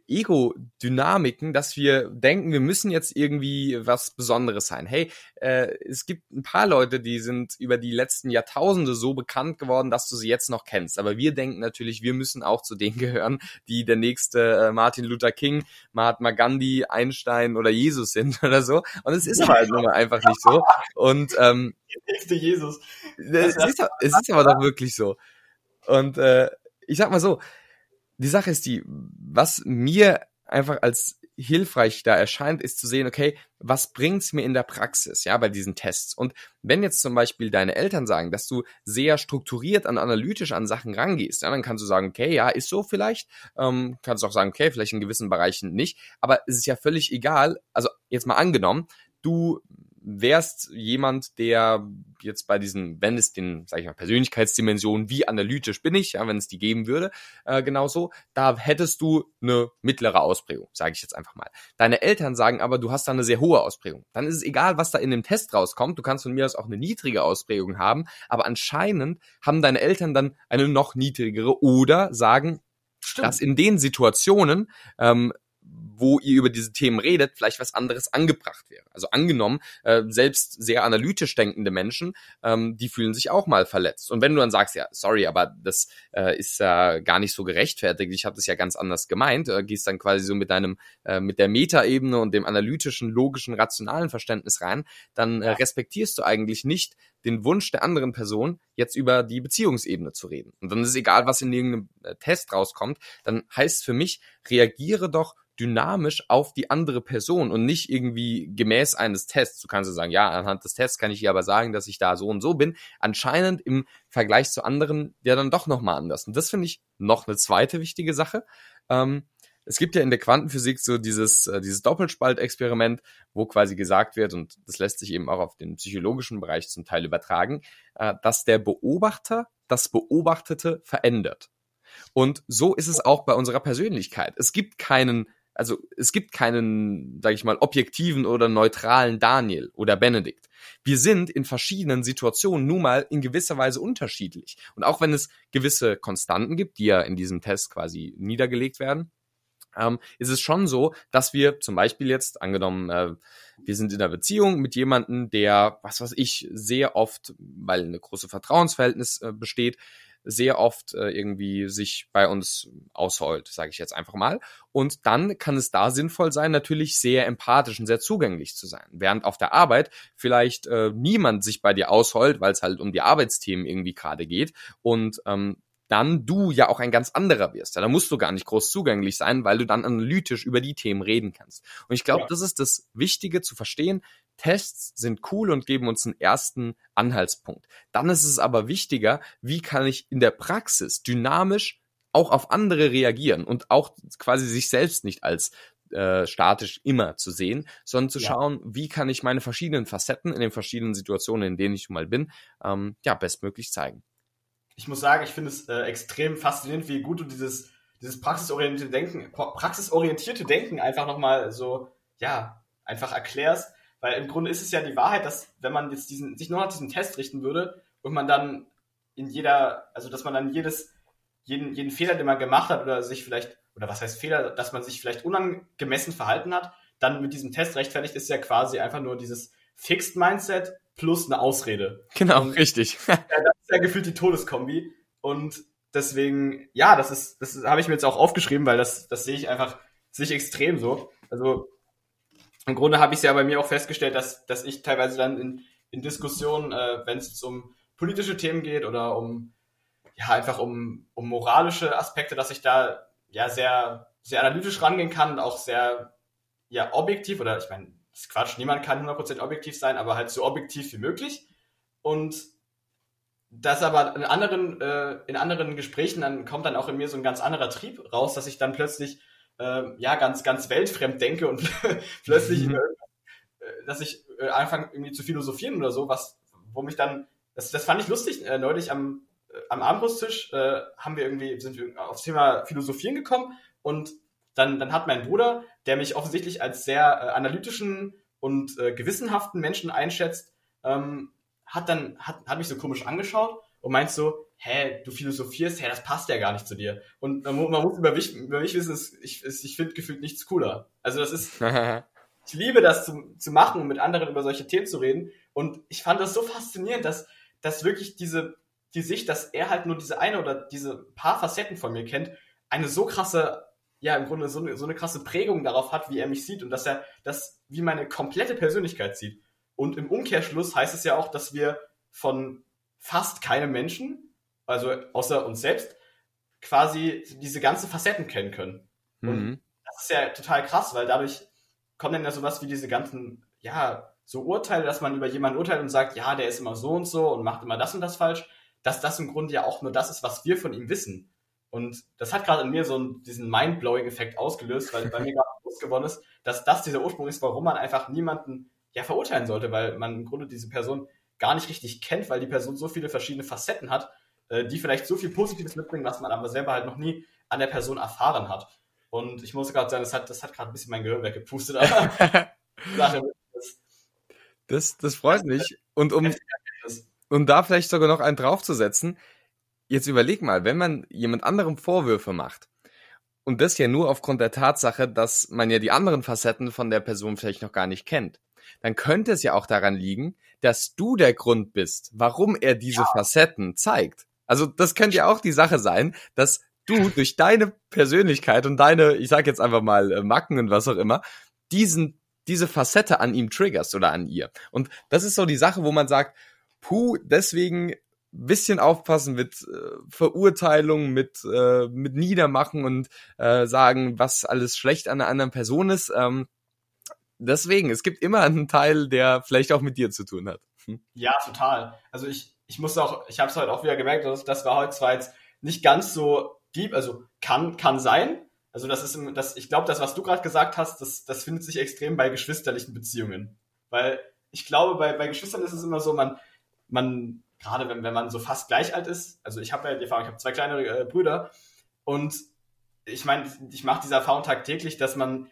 Ego-Dynamiken, dass wir denken, wir müssen jetzt irgendwie was Besonderes sein. Hey, äh, es gibt ein paar Leute, die sind über die letzten Jahrtausende so bekannt geworden, dass du sie jetzt noch kennst. Aber wir denken natürlich, wir müssen auch zu denen gehören, die der nächste äh, Martin Luther King, Mahatma Gandhi, Einstein oder Jesus sind oder so. Und es ist aber halt nun mal einfach nicht so. Und ähm, der nächste Jesus. Es ist, es ist aber doch wirklich so. Und äh, ich sag mal so, die Sache ist die, was mir einfach als hilfreich da erscheint, ist zu sehen, okay, was bringt's mir in der Praxis, ja, bei diesen Tests? Und wenn jetzt zum Beispiel deine Eltern sagen, dass du sehr strukturiert und analytisch an Sachen rangehst, ja, dann kannst du sagen, okay, ja, ist so vielleicht, ähm, kannst auch sagen, okay, vielleicht in gewissen Bereichen nicht, aber es ist ja völlig egal, also jetzt mal angenommen, du wärst jemand, der jetzt bei diesen, wenn es den, sag ich mal, Persönlichkeitsdimensionen, wie analytisch bin ich, ja, wenn es die geben würde, äh, genauso, da hättest du eine mittlere Ausprägung, sage ich jetzt einfach mal. Deine Eltern sagen aber, du hast da eine sehr hohe Ausprägung. Dann ist es egal, was da in dem Test rauskommt. Du kannst von mir aus auch eine niedrige Ausprägung haben, aber anscheinend haben deine Eltern dann eine noch niedrigere oder sagen, Stimmt. dass in den Situationen ähm, wo ihr über diese Themen redet, vielleicht was anderes angebracht wäre. Also angenommen, äh, selbst sehr analytisch denkende Menschen, ähm, die fühlen sich auch mal verletzt. Und wenn du dann sagst, ja, sorry, aber das äh, ist ja gar nicht so gerechtfertigt, ich habe das ja ganz anders gemeint, äh, gehst dann quasi so mit deinem, äh, mit der Metaebene und dem analytischen, logischen, rationalen Verständnis rein, dann äh, respektierst du eigentlich nicht den Wunsch der anderen Person, jetzt über die Beziehungsebene zu reden. Und dann ist es egal, was in irgendeinem äh, Test rauskommt, dann heißt für mich, reagiere doch dynamisch auf die andere Person und nicht irgendwie gemäß eines Tests. Du kannst ja sagen, ja, anhand des Tests kann ich dir aber sagen, dass ich da so und so bin. Anscheinend im Vergleich zu anderen ja dann doch nochmal anders. Und das finde ich noch eine zweite wichtige Sache. Ähm, es gibt ja in der Quantenphysik so dieses, äh, dieses Doppelspaltexperiment, wo quasi gesagt wird, und das lässt sich eben auch auf den psychologischen Bereich zum Teil übertragen, äh, dass der Beobachter das Beobachtete verändert. Und so ist es auch bei unserer Persönlichkeit. Es gibt keinen also es gibt keinen, sage ich mal, objektiven oder neutralen Daniel oder Benedikt. Wir sind in verschiedenen Situationen nun mal in gewisser Weise unterschiedlich. Und auch wenn es gewisse Konstanten gibt, die ja in diesem Test quasi niedergelegt werden, ähm, ist es schon so, dass wir zum Beispiel jetzt, angenommen, äh, wir sind in einer Beziehung mit jemandem, der, was weiß ich, sehr oft, weil eine große Vertrauensverhältnis äh, besteht, sehr oft äh, irgendwie sich bei uns ausheult, sage ich jetzt einfach mal. Und dann kann es da sinnvoll sein, natürlich sehr empathisch und sehr zugänglich zu sein. Während auf der Arbeit vielleicht äh, niemand sich bei dir ausheult, weil es halt um die Arbeitsthemen irgendwie gerade geht und ähm, dann du ja auch ein ganz anderer wirst. Ja, da musst du gar nicht groß zugänglich sein, weil du dann analytisch über die Themen reden kannst. Und ich glaube, ja. das ist das Wichtige zu verstehen. Tests sind cool und geben uns einen ersten Anhaltspunkt. Dann ist es aber wichtiger, wie kann ich in der Praxis dynamisch auch auf andere reagieren und auch quasi sich selbst nicht als äh, statisch immer zu sehen, sondern zu ja. schauen, wie kann ich meine verschiedenen Facetten in den verschiedenen Situationen, in denen ich mal bin, ähm, ja, bestmöglich zeigen ich muss sagen, ich finde es äh, extrem faszinierend, wie gut du dieses, dieses praxisorientierte Denken, praxisorientierte Denken einfach nochmal so, ja, einfach erklärst. Weil im Grunde ist es ja die Wahrheit, dass wenn man jetzt diesen, sich nur nach diesem Test richten würde und man dann in jeder, also dass man dann jedes, jeden, jeden Fehler, den man gemacht hat oder sich vielleicht, oder was heißt Fehler, dass man sich vielleicht unangemessen verhalten hat, dann mit diesem Test rechtfertigt, ist ja quasi einfach nur dieses Fixed Mindset plus eine Ausrede. Genau, richtig. ja, das ist ja gefühlt die Todeskombi. Und deswegen, ja, das ist, das habe ich mir jetzt auch aufgeschrieben, weil das, das sehe ich einfach, sehe ich extrem so. Also im Grunde habe ich es ja bei mir auch festgestellt, dass, dass ich teilweise dann in, in Diskussionen, äh, wenn es um politische Themen geht oder um ja, einfach um, um moralische Aspekte, dass ich da ja sehr, sehr analytisch rangehen kann und auch sehr, ja, objektiv oder ich meine, das ist Quatsch, niemand kann 100% objektiv sein, aber halt so objektiv wie möglich. Und das aber in anderen, äh, in anderen Gesprächen, dann kommt dann auch in mir so ein ganz anderer Trieb raus, dass ich dann plötzlich äh, ja ganz, ganz weltfremd denke und plötzlich, mhm. äh, dass ich äh, anfange irgendwie zu philosophieren oder so, was, wo mich dann, das, das fand ich lustig, äh, neulich am, äh, am Abendbrusttisch äh, haben wir irgendwie, sind wir aufs Thema Philosophieren gekommen und dann, dann hat mein Bruder, der mich offensichtlich als sehr äh, analytischen und äh, gewissenhaften Menschen einschätzt, ähm, hat dann, hat, hat mich so komisch angeschaut und meint so, hä, du philosophierst, hä, das passt ja gar nicht zu dir. Und man, man muss über mich, über mich wissen, ich, ich finde gefühlt nichts cooler. Also das ist, ich liebe das zu, zu machen, mit anderen über solche Themen zu reden. Und ich fand das so faszinierend, dass, dass wirklich diese, die Sicht, dass er halt nur diese eine oder diese paar Facetten von mir kennt, eine so krasse, ja, im Grunde so eine, so eine krasse Prägung darauf hat, wie er mich sieht und dass er das wie meine komplette Persönlichkeit sieht. Und im Umkehrschluss heißt es ja auch, dass wir von fast keinem Menschen, also außer uns selbst, quasi diese ganzen Facetten kennen können. Mhm. Und das ist ja total krass, weil dadurch kommen dann ja sowas wie diese ganzen, ja, so Urteile, dass man über jemanden urteilt und sagt, ja, der ist immer so und so und macht immer das und das falsch, dass das im Grunde ja auch nur das ist, was wir von ihm wissen. Und das hat gerade in mir so einen, diesen Mind-Blowing-Effekt ausgelöst, weil bei mir gerade bewusst geworden ist, dass das dieser Ursprung ist, warum man einfach niemanden ja verurteilen sollte, weil man im Grunde diese Person gar nicht richtig kennt, weil die Person so viele verschiedene Facetten hat, äh, die vielleicht so viel Positives mitbringen, was man aber selber halt noch nie an der Person erfahren hat. Und ich muss gerade sagen, das hat, das hat gerade ein bisschen mein Gehirn weggepustet. das, das freut mich. Und um, um da vielleicht sogar noch einen draufzusetzen, jetzt überleg mal, wenn man jemand anderem Vorwürfe macht, und das ja nur aufgrund der Tatsache, dass man ja die anderen Facetten von der Person vielleicht noch gar nicht kennt dann könnte es ja auch daran liegen, dass du der Grund bist, warum er diese ja. Facetten zeigt. Also das könnte ja auch die Sache sein, dass du durch deine Persönlichkeit und deine, ich sag jetzt einfach mal äh, Macken und was auch immer, diesen diese Facette an ihm triggerst oder an ihr. Und das ist so die Sache, wo man sagt, puh, deswegen bisschen aufpassen mit äh, Verurteilung, mit, äh, mit Niedermachen und äh, sagen, was alles schlecht an einer anderen Person ist. Ähm, deswegen, es gibt immer einen Teil, der vielleicht auch mit dir zu tun hat. Hm? Ja, total. Also ich, ich muss auch, ich habe es heute auch wieder gemerkt, dass das war heute zwar jetzt nicht ganz so deep, also kann, kann sein. Also das ist, das, ich glaube, das, was du gerade gesagt hast, das, das findet sich extrem bei geschwisterlichen Beziehungen. Weil ich glaube, bei, bei Geschwistern ist es immer so, man, man, gerade wenn, wenn man so fast gleich alt ist, also ich habe ja die Erfahrung, ich habe zwei kleine äh, Brüder und ich meine, ich mache diese Erfahrung tagtäglich, dass man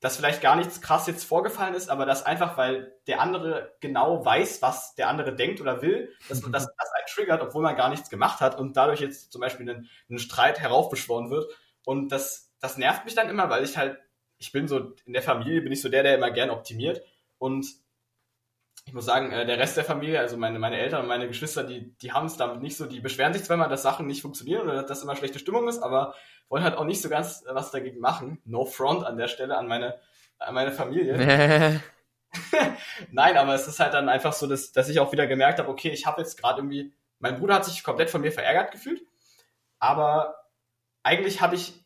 dass vielleicht gar nichts krass jetzt vorgefallen ist, aber dass einfach, weil der andere genau weiß, was der andere denkt oder will, dass man das, das einen triggert, obwohl man gar nichts gemacht hat und dadurch jetzt zum Beispiel ein, ein Streit heraufbeschworen wird. Und das, das nervt mich dann immer, weil ich halt, ich bin so, in der Familie bin ich so der, der immer gern optimiert und ich muss sagen, äh, der Rest der Familie, also meine, meine Eltern und meine Geschwister, die, die haben es damit nicht so, die beschweren sich zwar immer, dass Sachen nicht funktionieren oder dass immer schlechte Stimmung ist, aber wollen halt auch nicht so ganz was dagegen machen. No front an der Stelle an meine, an meine Familie. Nein, aber es ist halt dann einfach so, dass, dass ich auch wieder gemerkt habe, okay, ich habe jetzt gerade irgendwie, mein Bruder hat sich komplett von mir verärgert gefühlt, aber eigentlich habe ich,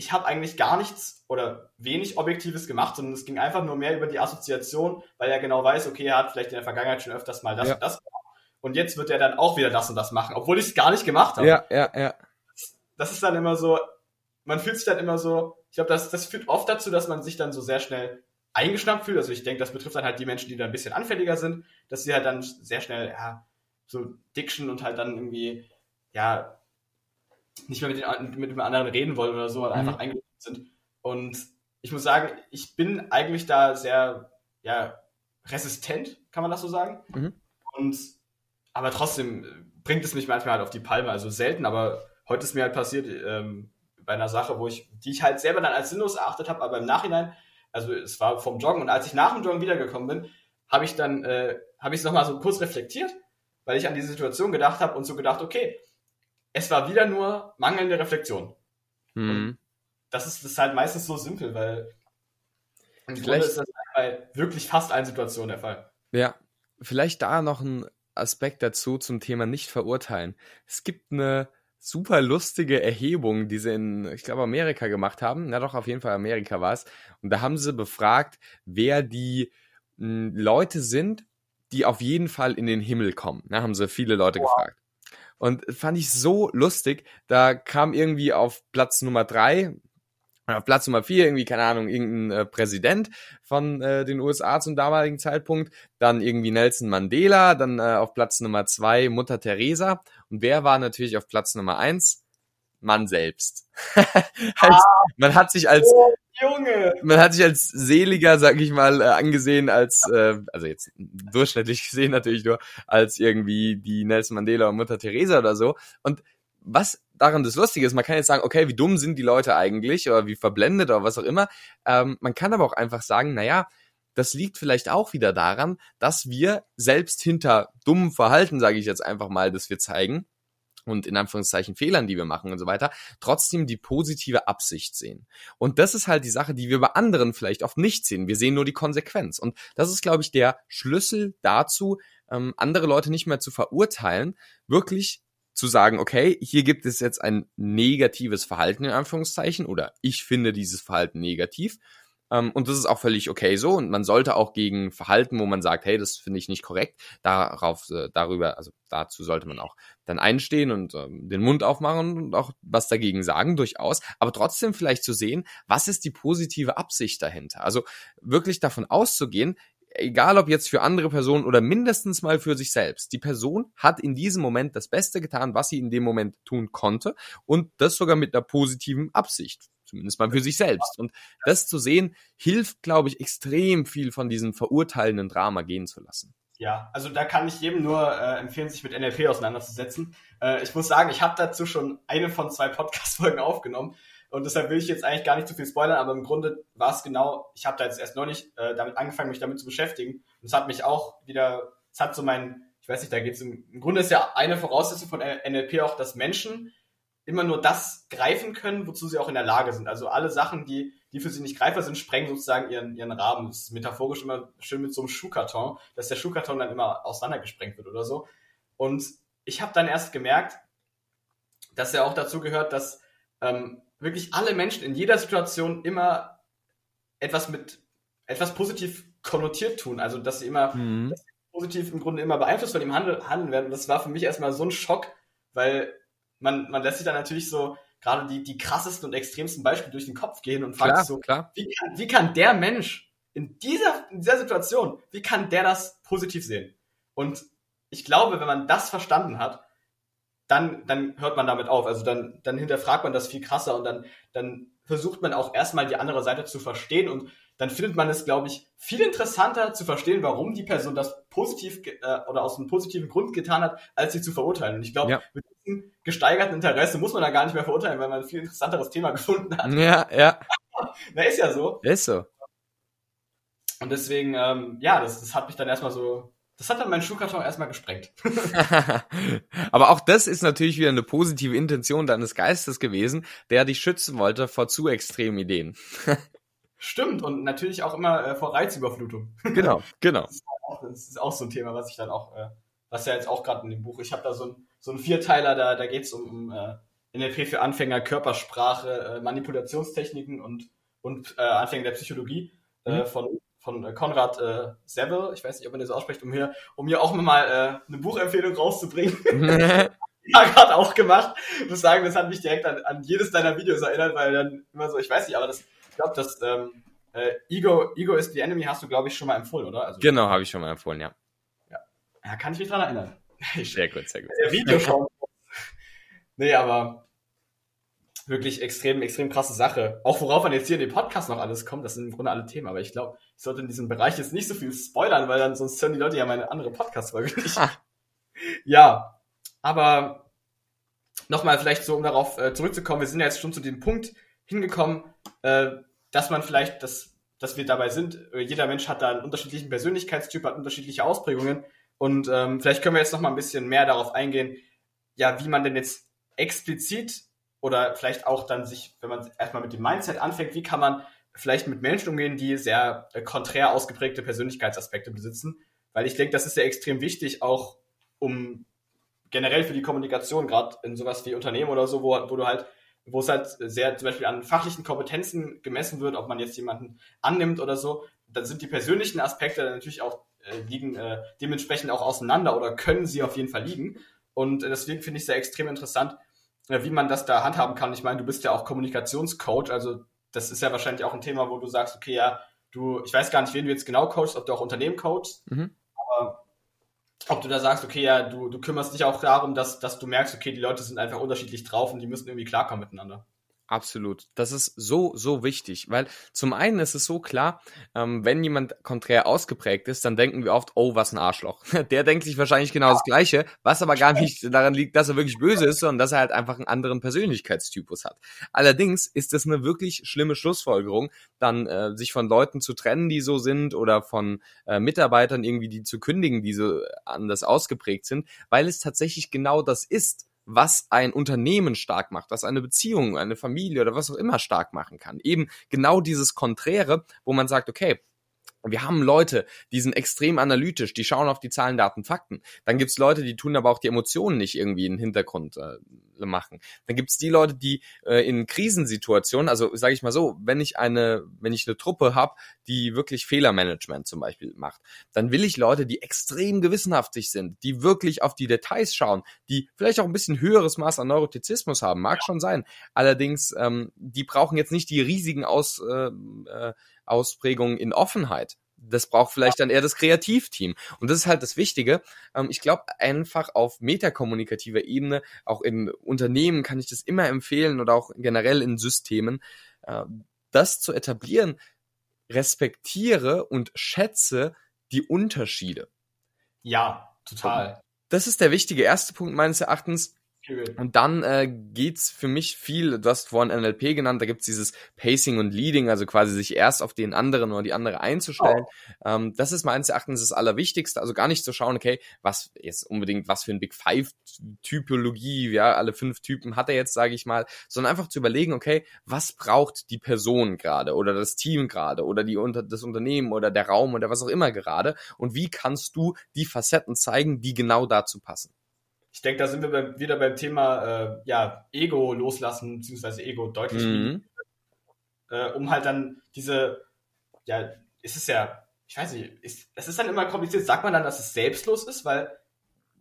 ich habe eigentlich gar nichts oder wenig Objektives gemacht, sondern es ging einfach nur mehr über die Assoziation, weil er genau weiß, okay, er hat vielleicht in der Vergangenheit schon öfters mal das ja. und das gemacht. Und jetzt wird er dann auch wieder das und das machen, obwohl ich es gar nicht gemacht habe. Ja, ja, ja das ist dann immer so, man fühlt sich dann immer so, ich glaube, das, das führt oft dazu, dass man sich dann so sehr schnell eingeschnappt fühlt. Also ich denke, das betrifft dann halt die Menschen, die da ein bisschen anfälliger sind, dass sie halt dann sehr schnell, ja, so Diction und halt dann irgendwie, ja, nicht mehr mit, den, mit dem anderen reden wollen oder so, halt mhm. einfach eingeschnappt sind. Und ich muss sagen, ich bin eigentlich da sehr, ja, resistent, kann man das so sagen. Mhm. Und, aber trotzdem bringt es mich manchmal halt auf die Palme. Also selten, aber heute ist mir halt passiert, ähm, bei einer Sache, wo ich, die ich halt selber dann als sinnlos erachtet habe, aber im Nachhinein, also es war vom Joggen und als ich nach dem Joggen wiedergekommen bin, habe ich dann, äh, habe ich es nochmal so kurz reflektiert, weil ich an diese Situation gedacht habe und so gedacht, okay, es war wieder nur mangelnde Reflexion. Mhm. Das ist, das ist halt meistens so simpel, weil im Grunde ist das bei wirklich fast allen Situationen der Fall. Ja, vielleicht da noch ein Aspekt dazu zum Thema nicht verurteilen. Es gibt eine super lustige Erhebung, die sie in, ich glaube, Amerika gemacht haben. Na doch, auf jeden Fall Amerika war es. Und da haben sie befragt, wer die mh, Leute sind, die auf jeden Fall in den Himmel kommen. Da haben sie viele Leute wow. gefragt. Und fand ich so lustig. Da kam irgendwie auf Platz Nummer drei, auf Platz Nummer vier irgendwie, keine Ahnung, irgendein äh, Präsident von äh, den USA zum damaligen Zeitpunkt, dann irgendwie Nelson Mandela, dann äh, auf Platz Nummer zwei Mutter Teresa und wer war natürlich auf Platz Nummer eins? Man selbst. ah, man hat sich als oh, Junge. man hat sich als seliger, sag ich mal, äh, angesehen als äh, also jetzt durchschnittlich gesehen natürlich nur als irgendwie die Nelson Mandela und Mutter Teresa oder so und was daran das Lustige ist, man kann jetzt sagen, okay, wie dumm sind die Leute eigentlich oder wie verblendet oder was auch immer. Ähm, man kann aber auch einfach sagen, naja, das liegt vielleicht auch wieder daran, dass wir selbst hinter dummen Verhalten, sage ich jetzt einfach mal, dass wir zeigen und in Anführungszeichen Fehlern, die wir machen und so weiter, trotzdem die positive Absicht sehen. Und das ist halt die Sache, die wir bei anderen vielleicht oft nicht sehen. Wir sehen nur die Konsequenz. Und das ist, glaube ich, der Schlüssel dazu, ähm, andere Leute nicht mehr zu verurteilen, wirklich zu sagen, okay, hier gibt es jetzt ein negatives Verhalten in Anführungszeichen oder ich finde dieses Verhalten negativ. Ähm, und das ist auch völlig okay so. Und man sollte auch gegen Verhalten, wo man sagt, hey, das finde ich nicht korrekt, darauf, äh, darüber, also dazu sollte man auch dann einstehen und ähm, den Mund aufmachen und auch was dagegen sagen, durchaus. Aber trotzdem vielleicht zu sehen, was ist die positive Absicht dahinter? Also wirklich davon auszugehen, egal ob jetzt für andere Personen oder mindestens mal für sich selbst. Die Person hat in diesem Moment das Beste getan, was sie in dem Moment tun konnte und das sogar mit einer positiven Absicht. Zumindest mal für sich selbst. Und das zu sehen, hilft, glaube ich, extrem viel von diesem verurteilenden Drama gehen zu lassen. Ja, also da kann ich jedem nur äh, empfehlen, sich mit NLP auseinanderzusetzen. Äh, ich muss sagen, ich habe dazu schon eine von zwei Podcast-Folgen aufgenommen. Und deshalb will ich jetzt eigentlich gar nicht zu viel spoilern, aber im Grunde war es genau, ich habe da jetzt erst neulich äh, damit angefangen, mich damit zu beschäftigen. Und es hat mich auch wieder, es hat so mein, ich weiß nicht, da geht es im, im Grunde ist ja eine Voraussetzung von NLP auch, dass Menschen immer nur das greifen können, wozu sie auch in der Lage sind. Also alle Sachen, die, die für sie nicht greifbar sind, sprengen sozusagen ihren, ihren Rahmen. Das ist metaphorisch immer schön mit so einem Schuhkarton, dass der Schuhkarton dann immer auseinandergesprengt wird oder so. Und ich habe dann erst gemerkt, dass ja auch dazu gehört, dass ähm, wirklich alle Menschen in jeder Situation immer etwas mit etwas positiv konnotiert tun. Also dass sie immer mhm. dass sie positiv im Grunde immer beeinflusst von ihm handeln, handeln werden. Und das war für mich erstmal so ein Schock, weil man, man lässt sich dann natürlich so gerade die, die krassesten und extremsten Beispiele durch den Kopf gehen und fragt klar, so, klar. Wie, kann, wie kann der Mensch in dieser, in dieser Situation, wie kann der das positiv sehen? Und ich glaube, wenn man das verstanden hat, dann, dann hört man damit auf. Also dann, dann hinterfragt man das viel krasser und dann, dann versucht man auch erstmal die andere Seite zu verstehen und dann findet man es, glaube ich, viel interessanter zu verstehen, warum die Person das positiv äh, oder aus einem positiven Grund getan hat, als sie zu verurteilen. Und ich glaube, ja. mit diesem gesteigerten Interesse muss man da gar nicht mehr verurteilen, weil man ein viel interessanteres Thema gefunden hat. Ja, ja. Na, ist ja so. Ist so. Und deswegen, ähm, ja, das, das hat mich dann erstmal so das hat dann mein Schuhkarton erstmal gesprengt. Aber auch das ist natürlich wieder eine positive Intention deines Geistes gewesen, der dich schützen wollte vor zu extremen Ideen. Stimmt, und natürlich auch immer äh, vor Reizüberflutung. Genau, genau. Das ist, auch, das ist, auch, so ein Thema, was ich dann auch, äh, was ja jetzt auch gerade in dem Buch, ich habe da so ein, so ein Vierteiler, da, da geht es um, um äh, NLP für Anfänger, Körpersprache, äh, Manipulationstechniken und, und äh, Anfänger der Psychologie äh, mhm. von von äh, Konrad äh, Sebel, ich weiß nicht, ob man das so ausspricht, um hier, um hier auch mal äh, eine Buchempfehlung rauszubringen. ja, gerade auch gemacht. Ich muss sagen, das hat mich direkt an, an jedes deiner Videos erinnert, weil dann immer so, ich weiß nicht, aber das, ich glaube, das ähm, äh, Ego, Ego is the Enemy hast du, glaube ich, schon mal empfohlen, oder? Also, genau, habe ich schon mal empfohlen, ja. Ja, ja kann ich mich dran erinnern. sehr gut, sehr gut. Der Video schon. nee, aber wirklich extrem, extrem krasse Sache. Auch worauf man jetzt hier in dem Podcast noch alles kommt, das sind im Grunde alle Themen, aber ich glaube, ich sollte in diesem Bereich jetzt nicht so viel spoilern, weil dann sonst hören die Leute ja meine andere Podcast-Folge nicht. ja, aber nochmal vielleicht so, um darauf äh, zurückzukommen, wir sind ja jetzt schon zu dem Punkt hingekommen, äh, dass man vielleicht, dass, dass wir dabei sind, jeder Mensch hat da einen unterschiedlichen Persönlichkeitstyp, hat unterschiedliche Ausprägungen und ähm, vielleicht können wir jetzt nochmal ein bisschen mehr darauf eingehen, ja, wie man denn jetzt explizit oder vielleicht auch dann sich, wenn man erstmal mit dem Mindset anfängt, wie kann man vielleicht mit Menschen umgehen, die sehr äh, konträr ausgeprägte Persönlichkeitsaspekte besitzen. Weil ich denke, das ist ja extrem wichtig, auch um generell für die Kommunikation, gerade in sowas wie Unternehmen oder so, wo, wo du halt, wo es halt sehr zum Beispiel an fachlichen Kompetenzen gemessen wird, ob man jetzt jemanden annimmt oder so, dann sind die persönlichen Aspekte natürlich auch äh, liegen äh, dementsprechend auch auseinander oder können sie auf jeden Fall liegen. Und äh, deswegen finde ich es sehr extrem interessant, äh, wie man das da handhaben kann. Ich meine, du bist ja auch Kommunikationscoach, also das ist ja wahrscheinlich auch ein Thema, wo du sagst, okay, ja, du, ich weiß gar nicht, wen du jetzt genau coachst, ob du auch Unternehmen coachst, mhm. aber ob du da sagst, okay, ja, du, du kümmerst dich auch darum, dass, dass du merkst, okay, die Leute sind einfach unterschiedlich drauf und die müssen irgendwie klarkommen miteinander. Absolut. Das ist so, so wichtig, weil zum einen ist es so klar, ähm, wenn jemand konträr ausgeprägt ist, dann denken wir oft, oh, was ein Arschloch. Der denkt sich wahrscheinlich genau das Gleiche, was aber gar nicht daran liegt, dass er wirklich böse ist, sondern dass er halt einfach einen anderen Persönlichkeitstypus hat. Allerdings ist es eine wirklich schlimme Schlussfolgerung, dann äh, sich von Leuten zu trennen, die so sind, oder von äh, Mitarbeitern irgendwie die zu kündigen, die so anders ausgeprägt sind, weil es tatsächlich genau das ist was ein Unternehmen stark macht, was eine Beziehung, eine Familie oder was auch immer stark machen kann. Eben genau dieses Konträre, wo man sagt, okay, wir haben Leute, die sind extrem analytisch, die schauen auf die Zahlen, Daten, Fakten. Dann gibt's Leute, die tun aber auch die Emotionen nicht irgendwie in den Hintergrund äh, machen. Dann gibt's die Leute, die äh, in Krisensituationen, also sage ich mal so, wenn ich eine, wenn ich eine Truppe habe, die wirklich Fehlermanagement zum Beispiel macht, dann will ich Leute, die extrem gewissenhaftig sind, die wirklich auf die Details schauen, die vielleicht auch ein bisschen höheres Maß an Neurotizismus haben, mag schon sein. Allerdings, ähm, die brauchen jetzt nicht die riesigen Aus, äh, äh, Ausprägung in Offenheit. Das braucht vielleicht dann eher das Kreativteam. Und das ist halt das Wichtige. Ähm, ich glaube einfach auf metakommunikativer Ebene, auch in Unternehmen kann ich das immer empfehlen oder auch generell in Systemen, äh, das zu etablieren. Respektiere und schätze die Unterschiede. Ja, total. Das ist der wichtige erste Punkt meines Erachtens. Und dann äh, geht's für mich viel, du hast vorhin NLP genannt, da gibt's dieses Pacing und Leading, also quasi sich erst auf den anderen oder die andere einzustellen. Oh. Ähm, das ist meines Erachtens das Allerwichtigste. Also gar nicht zu schauen, okay, was jetzt unbedingt, was für ein Big Five-Typologie, ja, alle fünf Typen hat er jetzt, sage ich mal, sondern einfach zu überlegen, okay, was braucht die Person gerade oder das Team gerade oder die unter das Unternehmen oder der Raum oder was auch immer gerade und wie kannst du die Facetten zeigen, die genau dazu passen ich denke, da sind wir wieder beim Thema äh, ja, Ego loslassen, beziehungsweise Ego deutlich mhm. äh, um halt dann diese, ja, ist es ja, ich weiß nicht, ist, es ist dann immer kompliziert. Sagt man dann, dass es selbstlos ist, weil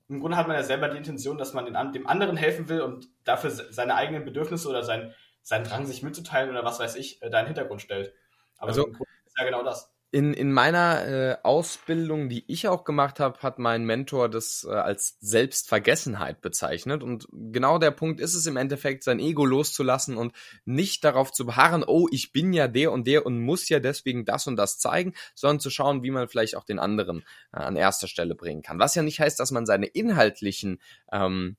im Grunde hat man ja selber die Intention, dass man den, dem anderen helfen will und dafür seine eigenen Bedürfnisse oder sein, sein Drang, sich mitzuteilen oder was weiß ich, äh, da in den Hintergrund stellt. Aber also, im Grunde ist ja genau das in, in meiner äh, Ausbildung, die ich auch gemacht habe, hat mein Mentor das äh, als Selbstvergessenheit bezeichnet. Und genau der Punkt ist es im Endeffekt, sein Ego loszulassen und nicht darauf zu beharren, oh, ich bin ja der und der und muss ja deswegen das und das zeigen, sondern zu schauen, wie man vielleicht auch den anderen äh, an erster Stelle bringen kann. Was ja nicht heißt, dass man seine inhaltlichen ähm,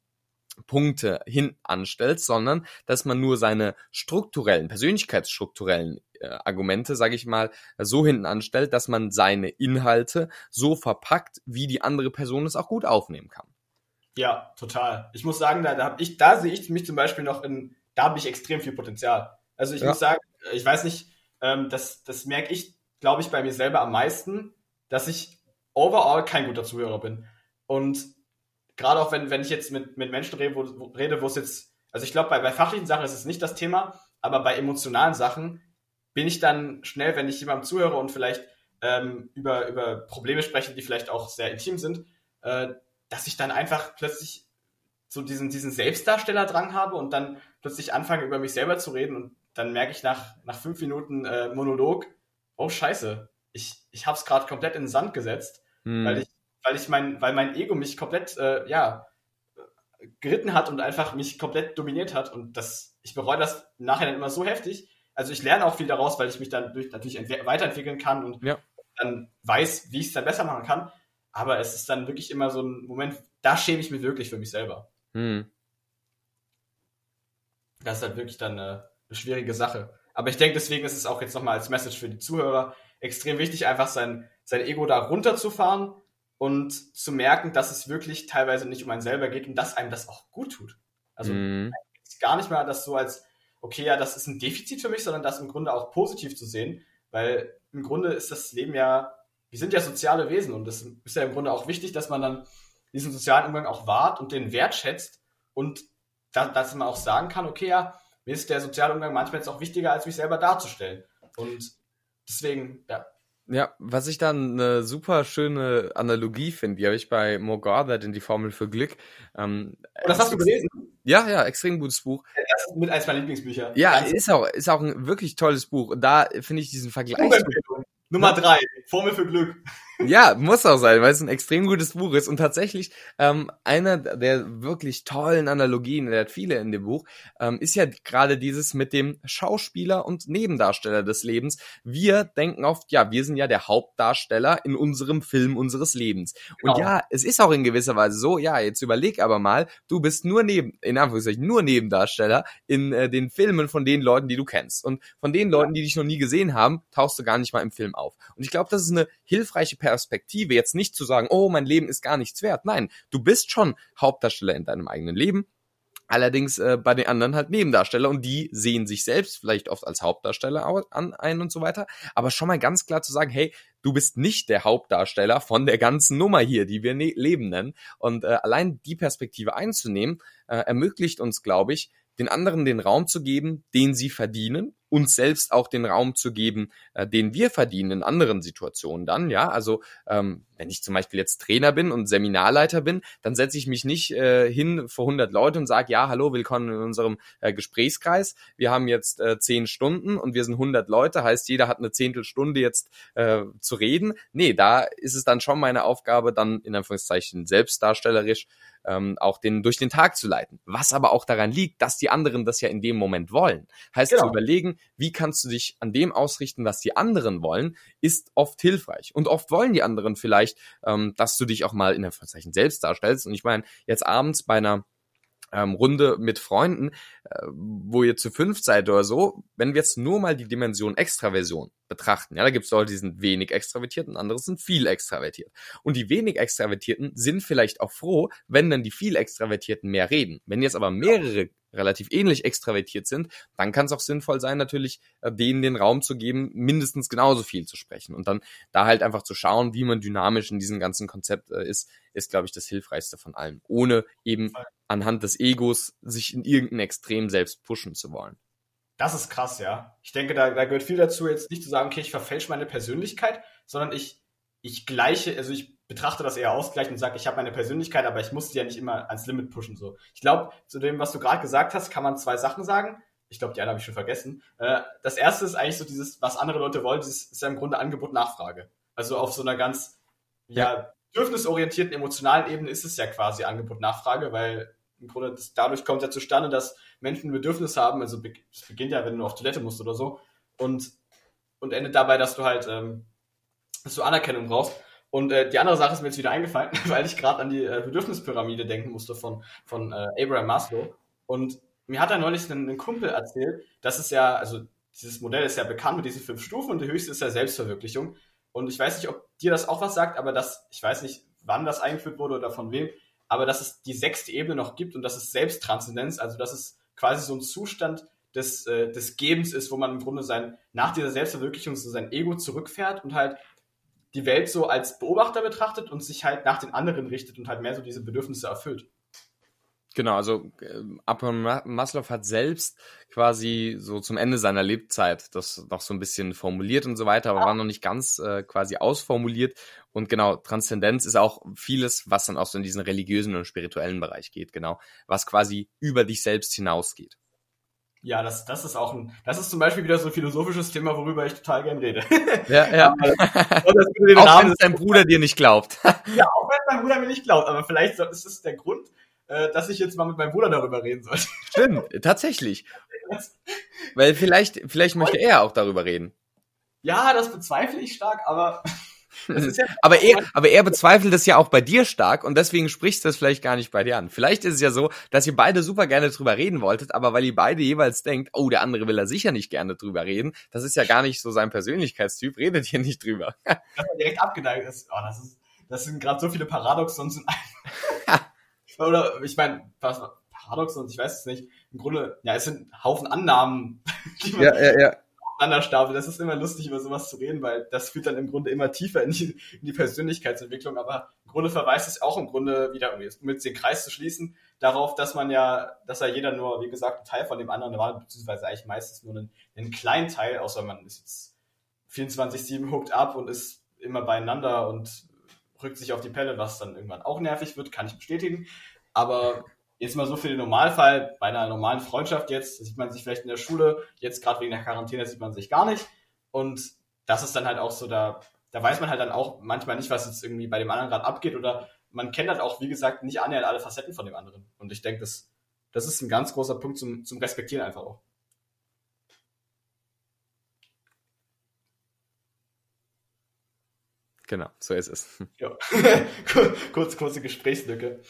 Punkte hin anstellt, sondern dass man nur seine strukturellen, persönlichkeitsstrukturellen äh, Argumente, sage ich mal, so hinten anstellt, dass man seine Inhalte so verpackt, wie die andere Person es auch gut aufnehmen kann. Ja, total. Ich muss sagen, da, da habe ich, da sehe ich mich zum Beispiel noch in, da habe ich extrem viel Potenzial. Also ich ja. muss sagen, ich weiß nicht, ähm, das, das merke ich, glaube ich, bei mir selber am meisten, dass ich overall kein guter Zuhörer bin. Und gerade auch wenn, wenn ich jetzt mit, mit Menschen rede, wo, rede, wo es jetzt, also ich glaube, bei, bei fachlichen Sachen ist es nicht das Thema, aber bei emotionalen Sachen bin ich dann schnell, wenn ich jemandem zuhöre und vielleicht ähm, über, über Probleme spreche, die vielleicht auch sehr intim sind, äh, dass ich dann einfach plötzlich so diesen, diesen Selbstdarsteller-Drang habe und dann plötzlich anfange, über mich selber zu reden und dann merke ich nach, nach fünf Minuten äh, Monolog, oh scheiße, ich, ich habe es gerade komplett in den Sand gesetzt, hm. weil ich weil ich mein, weil mein Ego mich komplett, äh, ja, geritten hat und einfach mich komplett dominiert hat. Und das, ich bereue das nachher dann immer so heftig. Also ich lerne auch viel daraus, weil ich mich dann durch, natürlich weiterentwickeln kann und ja. dann weiß, wie ich es dann besser machen kann. Aber es ist dann wirklich immer so ein Moment, da schäme ich mich wirklich für mich selber. Hm. Das ist halt wirklich dann eine, eine schwierige Sache. Aber ich denke, deswegen ist es auch jetzt nochmal als Message für die Zuhörer extrem wichtig, einfach sein, sein Ego da runterzufahren und zu merken, dass es wirklich teilweise nicht um einen selber geht und dass einem das auch gut tut. Also mm. gar nicht mal das so als, okay, ja, das ist ein Defizit für mich, sondern das im Grunde auch positiv zu sehen, weil im Grunde ist das Leben ja, wir sind ja soziale Wesen und es ist ja im Grunde auch wichtig, dass man dann diesen sozialen Umgang auch wahrt und den wertschätzt und da, dass man auch sagen kann, okay, ja, mir ist der soziale Umgang manchmal jetzt auch wichtiger, als mich selber darzustellen. Und deswegen, ja. Ja, was ich dann eine super schöne Analogie finde, die habe ich bei Mo in die Formel für Glück. Ähm, oh, das hast du gelesen? Ja, ja, extrem gutes Buch. Das ist mit eins meiner Lieblingsbücher. Ja, ist auch, ist auch ein wirklich tolles Buch. Und da finde ich diesen Vergleich. Nummer drei, Formel für Glück. Ja, muss auch sein, weil es ein extrem gutes Buch ist. Und tatsächlich, ähm, einer der wirklich tollen Analogien, der hat viele in dem Buch, ähm, ist ja gerade dieses mit dem Schauspieler und Nebendarsteller des Lebens. Wir denken oft, ja, wir sind ja der Hauptdarsteller in unserem Film unseres Lebens. Genau. Und ja, es ist auch in gewisser Weise so, ja, jetzt überleg aber mal, du bist nur neben, in Anführungszeichen, nur Nebendarsteller in äh, den Filmen von den Leuten, die du kennst. Und von den Leuten, die dich noch nie gesehen haben, tauchst du gar nicht mal im Film auf. Und ich glaube, das ist eine hilfreiche Perspektive Perspektive, jetzt nicht zu sagen, oh, mein Leben ist gar nichts wert. Nein, du bist schon Hauptdarsteller in deinem eigenen Leben. Allerdings äh, bei den anderen halt Nebendarsteller und die sehen sich selbst vielleicht oft als Hauptdarsteller an ein und so weiter. Aber schon mal ganz klar zu sagen, hey, du bist nicht der Hauptdarsteller von der ganzen Nummer hier, die wir ne Leben nennen. Und äh, allein die Perspektive einzunehmen, äh, ermöglicht uns, glaube ich, den anderen den Raum zu geben, den sie verdienen, uns selbst auch den Raum zu geben, äh, den wir verdienen in anderen Situationen dann, ja, also ähm, wenn ich zum Beispiel jetzt Trainer bin und Seminarleiter bin, dann setze ich mich nicht äh, hin vor 100 Leute und sage, ja, hallo, willkommen in unserem äh, Gesprächskreis. Wir haben jetzt äh, 10 Stunden und wir sind 100 Leute, heißt, jeder hat eine Zehntelstunde jetzt äh, zu reden. Nee, da ist es dann schon meine Aufgabe, dann in Anführungszeichen selbstdarstellerisch ähm, auch den durch den Tag zu leiten. Was aber auch daran liegt, dass die anderen das ja in dem Moment wollen. Heißt genau. zu überlegen, wie kannst du dich an dem ausrichten, was die anderen wollen, ist oft hilfreich. Und oft wollen die anderen vielleicht, ähm, dass du dich auch mal in der Verzeichen selbst darstellst. Und ich meine, jetzt abends bei einer ähm, Runde mit Freunden, äh, wo ihr zu fünf seid oder so, wenn wir jetzt nur mal die Dimension Extraversion betrachten, ja, da gibt es Leute, die sind wenig extravertiert und andere sind viel extravertiert. Und die wenig Extravertierten sind vielleicht auch froh, wenn dann die viel Extravertierten mehr reden. Wenn jetzt aber mehrere relativ ähnlich extravertiert sind, dann kann es auch sinnvoll sein, natürlich äh, denen den Raum zu geben, mindestens genauso viel zu sprechen. Und dann da halt einfach zu schauen, wie man dynamisch in diesem ganzen Konzept äh, ist, ist, glaube ich, das Hilfreichste von allem. Ohne eben anhand des Egos sich in irgendein Extrem selbst pushen zu wollen. Das ist krass, ja. Ich denke, da, da gehört viel dazu, jetzt nicht zu sagen, okay, ich verfälsche meine Persönlichkeit, sondern ich, ich gleiche, also ich betrachte das eher ausgleichend und sage, ich habe meine Persönlichkeit, aber ich muss sie ja nicht immer ans Limit pushen. So. Ich glaube, zu dem, was du gerade gesagt hast, kann man zwei Sachen sagen. Ich glaube, die eine habe ich schon vergessen. Äh, das erste ist eigentlich so dieses, was andere Leute wollen, das ist ja im Grunde Angebot-Nachfrage. Also auf so einer ganz ja, bedürfnisorientierten, emotionalen Ebene ist es ja quasi Angebot-Nachfrage, weil im Grunde das, dadurch kommt ja zustande, dass Menschen ein Bedürfnis haben. Also es beginnt ja, wenn du auf Toilette musst oder so. Und, und endet dabei, dass du halt ähm, dass du Anerkennung brauchst. Und äh, die andere Sache ist mir jetzt wieder eingefallen, weil ich gerade an die äh, Bedürfnispyramide denken musste von, von äh, Abraham Maslow. Und mir hat er neulich einen, einen Kumpel erzählt, dass es ja, also dieses Modell ist ja bekannt mit diesen fünf Stufen und die höchste ist ja Selbstverwirklichung. Und ich weiß nicht, ob dir das auch was sagt, aber das, ich weiß nicht, wann das eingeführt wurde oder von wem, aber dass es die sechste Ebene noch gibt und das ist Selbsttranszendenz, also dass es quasi so ein Zustand des, äh, des Gebens ist, wo man im Grunde sein, nach dieser Selbstverwirklichung so sein Ego zurückfährt und halt die Welt so als Beobachter betrachtet und sich halt nach den anderen richtet und halt mehr so diese Bedürfnisse erfüllt. Genau, also äh, Abraham Maslow hat selbst quasi so zum Ende seiner Lebzeit das noch so ein bisschen formuliert und so weiter, aber ja. war noch nicht ganz äh, quasi ausformuliert. Und genau, Transzendenz ist auch vieles, was dann auch so in diesen religiösen und spirituellen Bereich geht, genau, was quasi über dich selbst hinausgeht. Ja, das, das ist auch ein, das ist zum Beispiel wieder so ein philosophisches Thema, worüber ich total gern rede. Ja, ja. auch wenn es dein Bruder dir nicht glaubt. ja, auch wenn mein Bruder mir nicht glaubt, aber vielleicht ist es der Grund, äh, dass ich jetzt mal mit meinem Bruder darüber reden sollte. Stimmt, tatsächlich. Weil vielleicht, vielleicht möchte er auch darüber reden. Ja, das bezweifle ich stark, aber ja aber, er, aber er bezweifelt es ja auch bei dir stark und deswegen sprichst du das vielleicht gar nicht bei dir an. Vielleicht ist es ja so, dass ihr beide super gerne drüber reden wolltet, aber weil ihr beide jeweils denkt, oh, der andere will da sicher nicht gerne drüber reden, das ist ja gar nicht so sein Persönlichkeitstyp, redet ihr nicht drüber. Dass man direkt abgeneigt ist. Oh, das, ist das sind gerade so viele Paradoxons in einem. Oder ich meine, was Paradoxons, ich weiß es nicht. Im Grunde, ja, es sind Haufen Annahmen, die man ja, ja, ja Wanderstapel. Das ist immer lustig, über sowas zu reden, weil das führt dann im Grunde immer tiefer in die, in die Persönlichkeitsentwicklung. Aber im Grunde verweist es auch im Grunde wieder, um jetzt den Kreis zu schließen, darauf, dass man ja, dass ja jeder nur, wie gesagt, ein Teil von dem anderen war, beziehungsweise eigentlich meistens nur einen, einen kleinen Teil, außer man ist jetzt 24-7 hooked up und ist immer beieinander und rückt sich auf die Pelle, was dann irgendwann auch nervig wird, kann ich bestätigen. Aber jetzt mal so für den Normalfall, bei einer normalen Freundschaft jetzt, sieht man sich vielleicht in der Schule, jetzt gerade wegen der Quarantäne sieht man sich gar nicht. Und das ist dann halt auch so, da, da weiß man halt dann auch manchmal nicht, was jetzt irgendwie bei dem anderen gerade abgeht oder man kennt halt auch, wie gesagt, nicht annähernd alle Facetten von dem anderen. Und ich denke, das, das ist ein ganz großer Punkt zum, zum Respektieren einfach auch. Genau, so ist es. Ja. Kurz, kurze Gesprächslücke.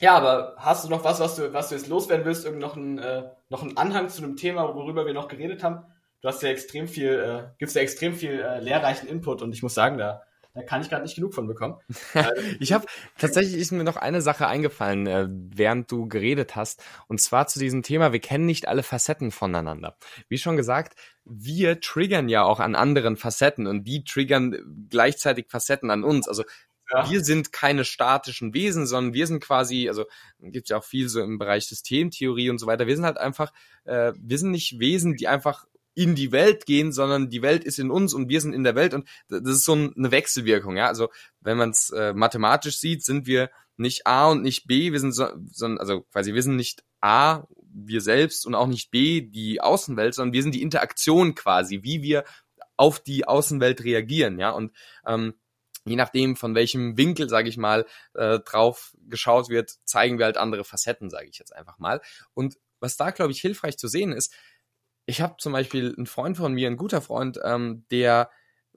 Ja, aber hast du noch was, was du, was du jetzt loswerden willst? Irgend noch ein, äh, noch ein Anhang zu einem Thema, worüber wir noch geredet haben? Du hast ja extrem viel, äh, gibst ja extrem viel äh, lehrreichen Input und ich muss sagen, da, da kann ich gerade nicht genug von bekommen. ich habe tatsächlich ist mir noch eine Sache eingefallen, äh, während du geredet hast, und zwar zu diesem Thema, wir kennen nicht alle Facetten voneinander. Wie schon gesagt, wir triggern ja auch an anderen Facetten und die triggern gleichzeitig Facetten an uns. Also ja. Wir sind keine statischen Wesen, sondern wir sind quasi, also gibt ja auch viel so im Bereich Systemtheorie und so weiter. Wir sind halt einfach, äh, wir sind nicht Wesen, die einfach in die Welt gehen, sondern die Welt ist in uns und wir sind in der Welt und das ist so eine Wechselwirkung, ja. Also wenn man es äh, mathematisch sieht, sind wir nicht A und nicht B, wir sind so, sondern also quasi wir sind nicht A, wir selbst und auch nicht B, die Außenwelt, sondern wir sind die Interaktion quasi, wie wir auf die Außenwelt reagieren, ja. Und ähm, je nachdem, von welchem Winkel, sage ich mal, äh, drauf geschaut wird, zeigen wir halt andere Facetten, sage ich jetzt einfach mal. Und was da, glaube ich, hilfreich zu sehen ist, ich habe zum Beispiel einen Freund von mir, ein guter Freund, ähm, der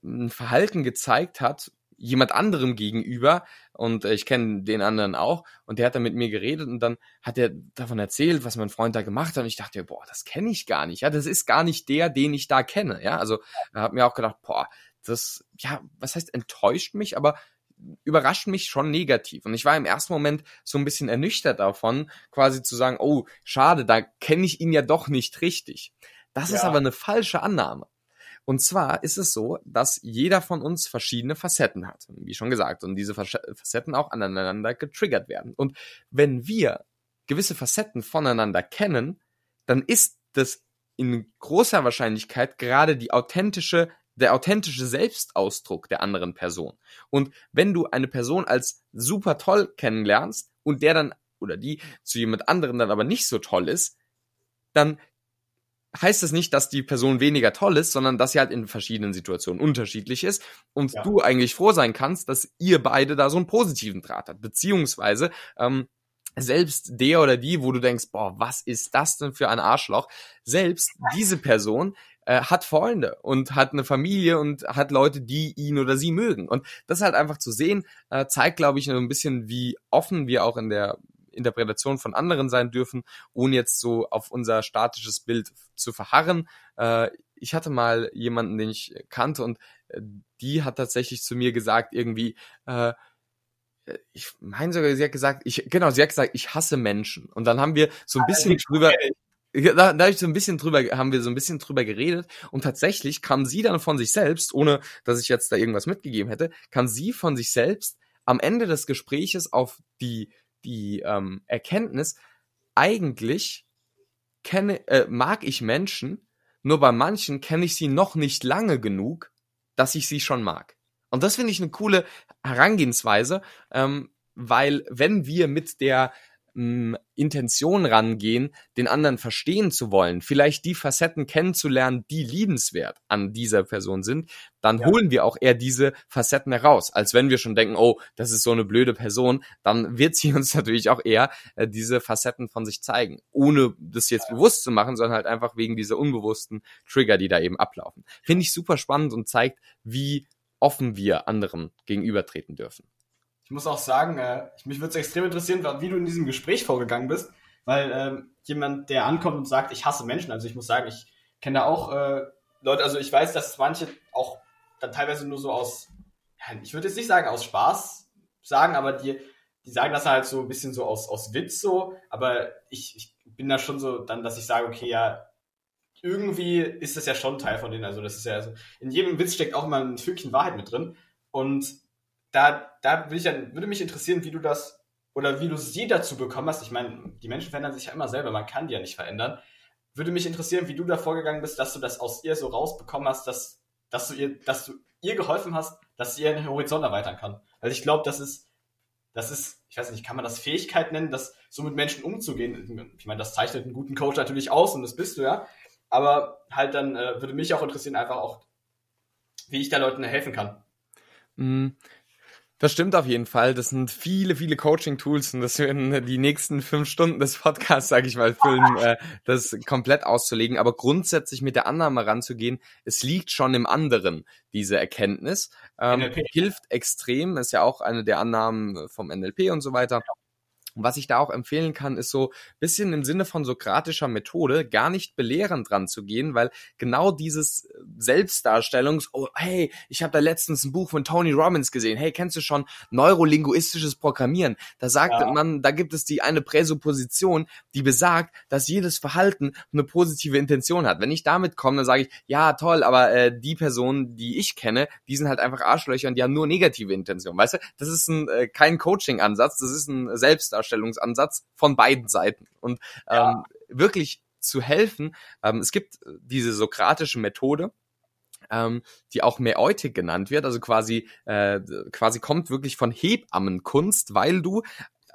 ein Verhalten gezeigt hat, jemand anderem gegenüber und äh, ich kenne den anderen auch und der hat dann mit mir geredet und dann hat er davon erzählt, was mein Freund da gemacht hat und ich dachte, boah, das kenne ich gar nicht, ja, das ist gar nicht der, den ich da kenne, ja, also hat mir auch gedacht, boah, das, ja, was heißt enttäuscht mich, aber überrascht mich schon negativ. Und ich war im ersten Moment so ein bisschen ernüchtert davon, quasi zu sagen, oh, schade, da kenne ich ihn ja doch nicht richtig. Das ja. ist aber eine falsche Annahme. Und zwar ist es so, dass jeder von uns verschiedene Facetten hat, wie schon gesagt, und diese Facetten auch aneinander getriggert werden. Und wenn wir gewisse Facetten voneinander kennen, dann ist das in großer Wahrscheinlichkeit gerade die authentische der authentische Selbstausdruck der anderen Person. Und wenn du eine Person als super toll kennenlernst und der dann oder die zu jemand anderem dann aber nicht so toll ist, dann heißt das nicht, dass die Person weniger toll ist, sondern dass sie halt in verschiedenen Situationen unterschiedlich ist und ja. du eigentlich froh sein kannst, dass ihr beide da so einen positiven Draht habt. Beziehungsweise ähm, selbst der oder die, wo du denkst, boah, was ist das denn für ein Arschloch? Selbst diese Person äh, hat Freunde und hat eine Familie und hat Leute, die ihn oder sie mögen. Und das halt einfach zu sehen, äh, zeigt, glaube ich, ein bisschen, wie offen wir auch in der Interpretation von anderen sein dürfen, ohne jetzt so auf unser statisches Bild zu verharren. Äh, ich hatte mal jemanden, den ich kannte und äh, die hat tatsächlich zu mir gesagt, irgendwie, äh, ich meine sogar, sie hat gesagt, ich, genau, sie hat gesagt, ich hasse Menschen. Und dann haben wir so ein bisschen drüber, da, da ich so ein bisschen drüber, haben wir so ein bisschen drüber geredet und tatsächlich kam sie dann von sich selbst, ohne dass ich jetzt da irgendwas mitgegeben hätte, kam sie von sich selbst am Ende des Gespräches auf die, die ähm, Erkenntnis, eigentlich kenne, äh, mag ich Menschen, nur bei manchen kenne ich sie noch nicht lange genug, dass ich sie schon mag. Und das finde ich eine coole Herangehensweise, ähm, weil wenn wir mit der mh, Intention rangehen, den anderen verstehen zu wollen, vielleicht die Facetten kennenzulernen, die liebenswert an dieser Person sind, dann ja. holen wir auch eher diese Facetten heraus, als wenn wir schon denken, oh, das ist so eine blöde Person, dann wird sie uns natürlich auch eher äh, diese Facetten von sich zeigen, ohne das jetzt ja. bewusst zu machen, sondern halt einfach wegen dieser unbewussten Trigger, die da eben ablaufen. Finde ich super spannend und zeigt, wie offen wir anderen gegenübertreten dürfen. Muss auch sagen, äh, mich würde es extrem interessieren, wie du in diesem Gespräch vorgegangen bist, weil ähm, jemand, der ankommt und sagt, ich hasse Menschen, also ich muss sagen, ich kenne da auch äh, Leute, also ich weiß, dass manche auch dann teilweise nur so aus, ich würde jetzt nicht sagen aus Spaß sagen, aber die, die sagen das halt so ein bisschen so aus, aus Witz so, aber ich, ich bin da schon so dann, dass ich sage, okay, ja, irgendwie ist das ja schon Teil von denen. Also das ist ja, also in jedem Witz steckt auch immer ein Fünkchen Wahrheit mit drin. Und da, da ich dann, würde mich interessieren, wie du das oder wie du sie dazu bekommen hast. Ich meine, die Menschen verändern sich ja immer selber, man kann die ja nicht verändern. Würde mich interessieren, wie du da vorgegangen bist, dass du das aus ihr so rausbekommen hast, dass, dass du ihr, dass du ihr geholfen hast, dass sie ihren Horizont erweitern kann. Also ich glaube, das ist, das ist, ich weiß nicht, kann man das Fähigkeit nennen, das so mit Menschen umzugehen? Ich meine, das zeichnet einen guten Coach natürlich aus und das bist du ja. Aber halt dann äh, würde mich auch interessieren, einfach auch, wie ich da Leuten helfen kann. Mm, das stimmt auf jeden Fall. Das sind viele, viele Coaching-Tools und das werden die nächsten fünf Stunden des Podcasts, sage ich mal, füllen, äh, das komplett auszulegen. Aber grundsätzlich mit der Annahme ranzugehen, es liegt schon im anderen, diese Erkenntnis. Ähm, hilft extrem, ist ja auch eine der Annahmen vom NLP und so weiter. Und was ich da auch empfehlen kann, ist so bisschen im Sinne von sokratischer Methode gar nicht belehrend dran zu gehen, weil genau dieses Selbstdarstellungs, oh, hey, ich habe da letztens ein Buch von Tony Robbins gesehen, hey, kennst du schon neurolinguistisches Programmieren? Da sagt ja. man, da gibt es die eine Präsupposition, die besagt, dass jedes Verhalten eine positive Intention hat. Wenn ich damit komme, dann sage ich, ja, toll, aber äh, die Personen, die ich kenne, die sind halt einfach Arschlöcher und die haben nur negative Intentionen. Weißt du, das ist ein, äh, kein Coaching-Ansatz, das ist ein Selbstdarstellung Darstellungsansatz von beiden Seiten. Und ja. ähm, wirklich zu helfen, ähm, es gibt diese sokratische Methode, ähm, die auch Mäeutik genannt wird, also quasi, äh, quasi kommt wirklich von Hebammenkunst, weil du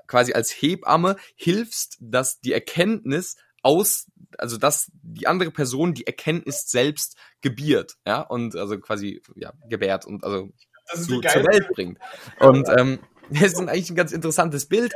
quasi als Hebamme hilfst, dass die Erkenntnis aus, also dass die andere Person die Erkenntnis selbst gebiert, ja, und also quasi ja, gebärt und also zu, zur Welt bringt. Und ähm, das ist eigentlich ein ganz interessantes Bild,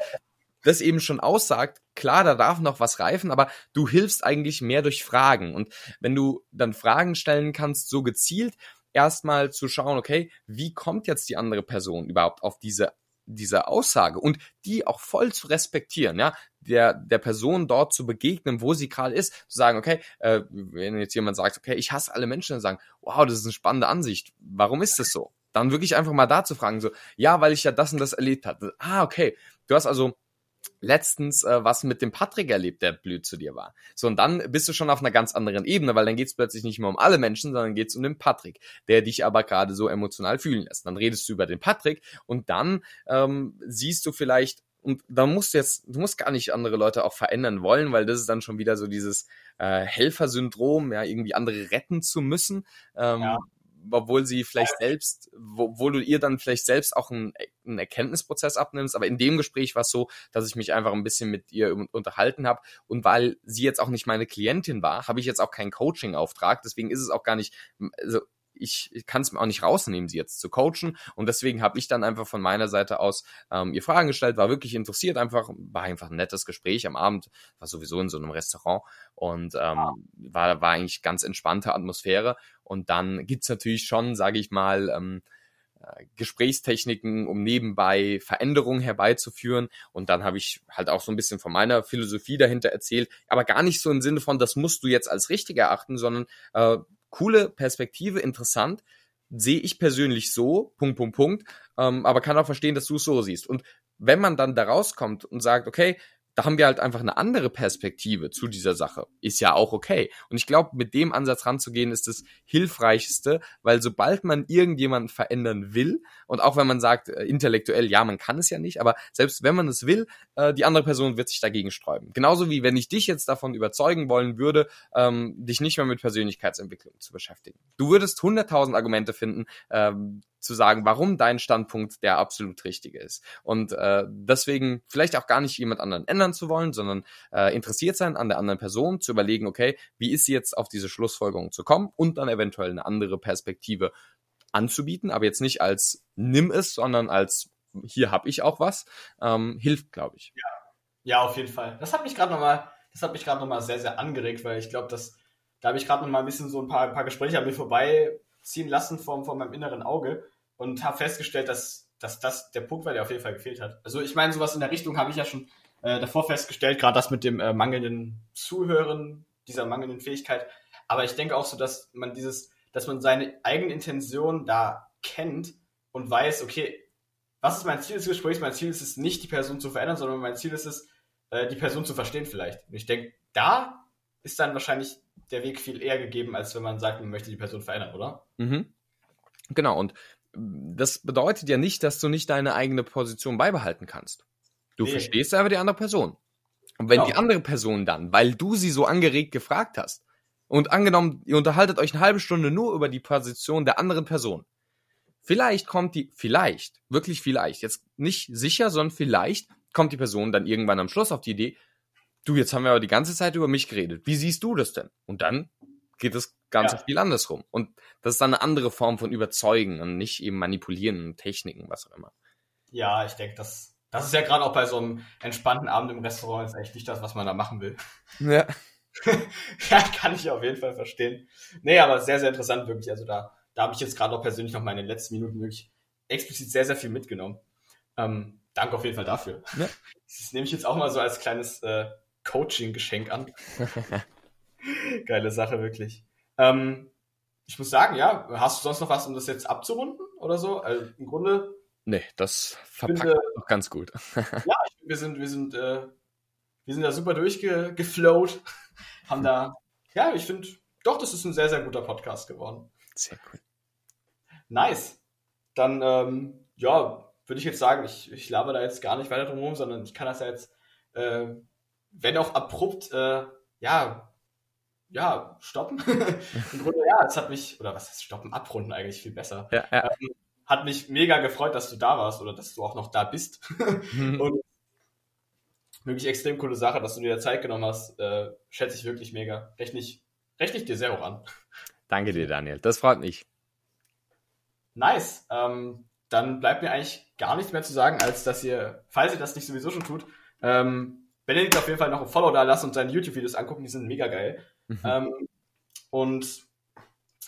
das eben schon aussagt, klar, da darf noch was reifen, aber du hilfst eigentlich mehr durch Fragen. Und wenn du dann Fragen stellen kannst, so gezielt, erstmal zu schauen, okay, wie kommt jetzt die andere Person überhaupt auf diese diese Aussage und die auch voll zu respektieren, ja, der der Person dort zu begegnen, wo sie gerade ist, zu sagen, okay, äh, wenn jetzt jemand sagt, okay, ich hasse alle Menschen, dann sagen, wow, das ist eine spannende Ansicht. Warum ist das so? Dann wirklich einfach mal da zu fragen, so, ja, weil ich ja das und das erlebt hatte. Ah, okay, du hast also letztens äh, was mit dem Patrick erlebt, der blöd zu dir war. So, und dann bist du schon auf einer ganz anderen Ebene, weil dann geht's plötzlich nicht mehr um alle Menschen, sondern geht's um den Patrick, der dich aber gerade so emotional fühlen lässt. Dann redest du über den Patrick und dann ähm, siehst du vielleicht, und da musst du jetzt, du musst gar nicht andere Leute auch verändern wollen, weil das ist dann schon wieder so dieses äh, Helfersyndrom, ja, irgendwie andere retten zu müssen. Ähm, ja obwohl sie vielleicht selbst, wo, du ihr dann vielleicht selbst auch einen, einen Erkenntnisprozess abnimmst. Aber in dem Gespräch war es so, dass ich mich einfach ein bisschen mit ihr unterhalten habe. Und weil sie jetzt auch nicht meine Klientin war, habe ich jetzt auch keinen Coaching-Auftrag. Deswegen ist es auch gar nicht, also ich, ich kann es mir auch nicht rausnehmen, sie jetzt zu coachen. Und deswegen habe ich dann einfach von meiner Seite aus ähm, ihr Fragen gestellt, war wirklich interessiert, einfach, war einfach ein nettes Gespräch am Abend, war sowieso in so einem Restaurant und ähm, war, war eigentlich ganz entspannte Atmosphäre. Und dann gibt's natürlich schon, sage ich mal, ähm, äh, Gesprächstechniken, um nebenbei Veränderungen herbeizuführen. Und dann habe ich halt auch so ein bisschen von meiner Philosophie dahinter erzählt, aber gar nicht so im Sinne von, das musst du jetzt als richtig erachten, sondern äh, coole Perspektive, interessant, sehe ich persönlich so, Punkt, Punkt, Punkt, ähm, aber kann auch verstehen, dass du es so siehst. Und wenn man dann da rauskommt und sagt, okay, da haben wir halt einfach eine andere Perspektive zu dieser Sache. Ist ja auch okay. Und ich glaube, mit dem Ansatz ranzugehen, ist das Hilfreichste, weil sobald man irgendjemanden verändern will, und auch wenn man sagt, äh, intellektuell, ja, man kann es ja nicht, aber selbst wenn man es will, äh, die andere Person wird sich dagegen sträuben. Genauso wie wenn ich dich jetzt davon überzeugen wollen würde, ähm, dich nicht mehr mit Persönlichkeitsentwicklung zu beschäftigen. Du würdest hunderttausend Argumente finden, ähm, zu sagen, warum dein Standpunkt der absolut richtige ist. Und äh, deswegen vielleicht auch gar nicht jemand anderen ändern zu wollen, sondern äh, interessiert sein an der anderen Person, zu überlegen, okay, wie ist sie jetzt auf diese Schlussfolgerung zu kommen und dann eventuell eine andere Perspektive anzubieten, aber jetzt nicht als nimm es, sondern als hier habe ich auch was, ähm, hilft, glaube ich. Ja. ja, auf jeden Fall. Das hat mich gerade nochmal, das hat mich gerade nochmal sehr, sehr angeregt, weil ich glaube, dass da habe ich gerade nochmal ein bisschen so ein paar, paar Gespräche an mir vorbeiziehen lassen vor, vor meinem inneren Auge und habe festgestellt, dass, dass das der Punkt war, der auf jeden Fall gefehlt hat. Also ich meine, sowas in der Richtung habe ich ja schon äh, davor festgestellt, gerade das mit dem äh, mangelnden Zuhören, dieser mangelnden Fähigkeit. Aber ich denke auch so, dass man dieses, dass man seine eigene Intention da kennt und weiß, okay, was ist mein Ziel des Gesprächs? Mein Ziel ist es nicht, die Person zu verändern, sondern mein Ziel ist es, äh, die Person zu verstehen vielleicht. Und ich denke, da ist dann wahrscheinlich der Weg viel eher gegeben, als wenn man sagt, man möchte die Person verändern, oder? Mhm. Genau, und das bedeutet ja nicht, dass du nicht deine eigene Position beibehalten kannst. Du nee. verstehst aber die andere Person. Und wenn genau. die andere Person dann, weil du sie so angeregt gefragt hast, und angenommen, ihr unterhaltet euch eine halbe Stunde nur über die Position der anderen Person, vielleicht kommt die, vielleicht, wirklich vielleicht, jetzt nicht sicher, sondern vielleicht kommt die Person dann irgendwann am Schluss auf die Idee, du, jetzt haben wir aber die ganze Zeit über mich geredet. Wie siehst du das denn? Und dann geht das Ganze ja. viel andersrum. Und das ist dann eine andere Form von Überzeugen und nicht eben manipulieren und Techniken, was auch immer. Ja, ich denke, das, das ist ja gerade auch bei so einem entspannten Abend im Restaurant ist echt nicht das, was man da machen will. Ja. ja, kann ich auf jeden Fall verstehen. Nee, aber sehr, sehr interessant wirklich. Also da, da habe ich jetzt gerade auch persönlich noch mal in den letzten Minuten wirklich explizit sehr, sehr viel mitgenommen. Ähm, danke auf jeden Fall dafür. Ja. Das nehme ich jetzt auch mal so als kleines äh, Coaching-Geschenk an. Geile Sache, wirklich. Ähm, ich muss sagen, ja, hast du sonst noch was, um das jetzt abzurunden oder so? Also im Grunde. Nee, das verpackt finde, doch ganz gut. ja, ich, wir sind, wir sind, äh, wir sind da super durchgeflowt. Haben da, ja, ich finde, doch, das ist ein sehr, sehr guter Podcast geworden. Sehr cool. Nice. Dann, ähm, ja, würde ich jetzt sagen, ich, ich laber da jetzt gar nicht weiter drum herum, sondern ich kann das ja jetzt, äh, wenn auch abrupt, äh, ja, ja, stoppen. Im Grunde, ja, es hat mich, oder was heißt stoppen, abrunden eigentlich viel besser. Ja, ja. Ähm, hat mich mega gefreut, dass du da warst oder dass du auch noch da bist. Mhm. Und wirklich extrem coole Sache, dass du dir Zeit genommen hast. Äh, schätze ich wirklich mega. Rechne ich, rechne ich dir sehr hoch an. Danke dir, Daniel. Das freut mich. Nice. Ähm, dann bleibt mir eigentlich gar nichts mehr zu sagen, als dass ihr, falls ihr das nicht sowieso schon tut, ähm, Benedikt auf jeden Fall noch ein Follow da lasst und seine YouTube-Videos angucken, die sind mega geil. Mhm. Ähm, und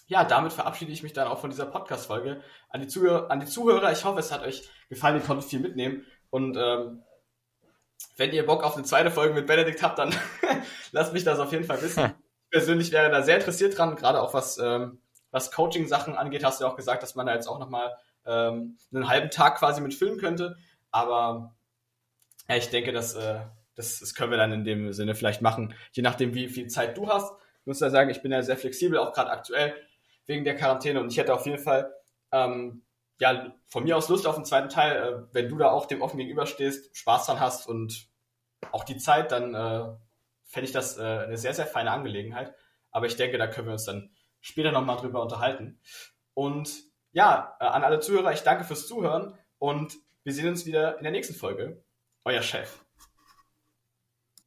ja, damit verabschiede ich mich dann auch von dieser Podcast-Folge. An, die Zuhörer, an die Zuhörer, ich hoffe, es hat euch gefallen, ihr konntet viel mitnehmen. Und ähm, wenn ihr Bock auf eine zweite Folge mit Benedikt habt, dann lasst mich das auf jeden Fall wissen. ich persönlich wäre da sehr interessiert dran, gerade auch was, ähm, was Coaching-Sachen angeht, hast du ja auch gesagt, dass man da jetzt auch nochmal ähm, einen halben Tag quasi mit filmen könnte. Aber ja, ich denke, dass äh, das, das können wir dann in dem Sinne vielleicht machen, je nachdem, wie viel Zeit du hast. Ich muss da sagen, ich bin ja sehr flexibel, auch gerade aktuell wegen der Quarantäne und ich hätte auf jeden Fall ähm, ja von mir aus Lust auf den zweiten Teil, äh, wenn du da auch dem offen gegenüberstehst, Spaß dran hast und auch die Zeit, dann äh, fände ich das äh, eine sehr, sehr feine Angelegenheit. Aber ich denke, da können wir uns dann später nochmal drüber unterhalten. Und ja, äh, an alle Zuhörer, ich danke fürs Zuhören und wir sehen uns wieder in der nächsten Folge. Euer Chef.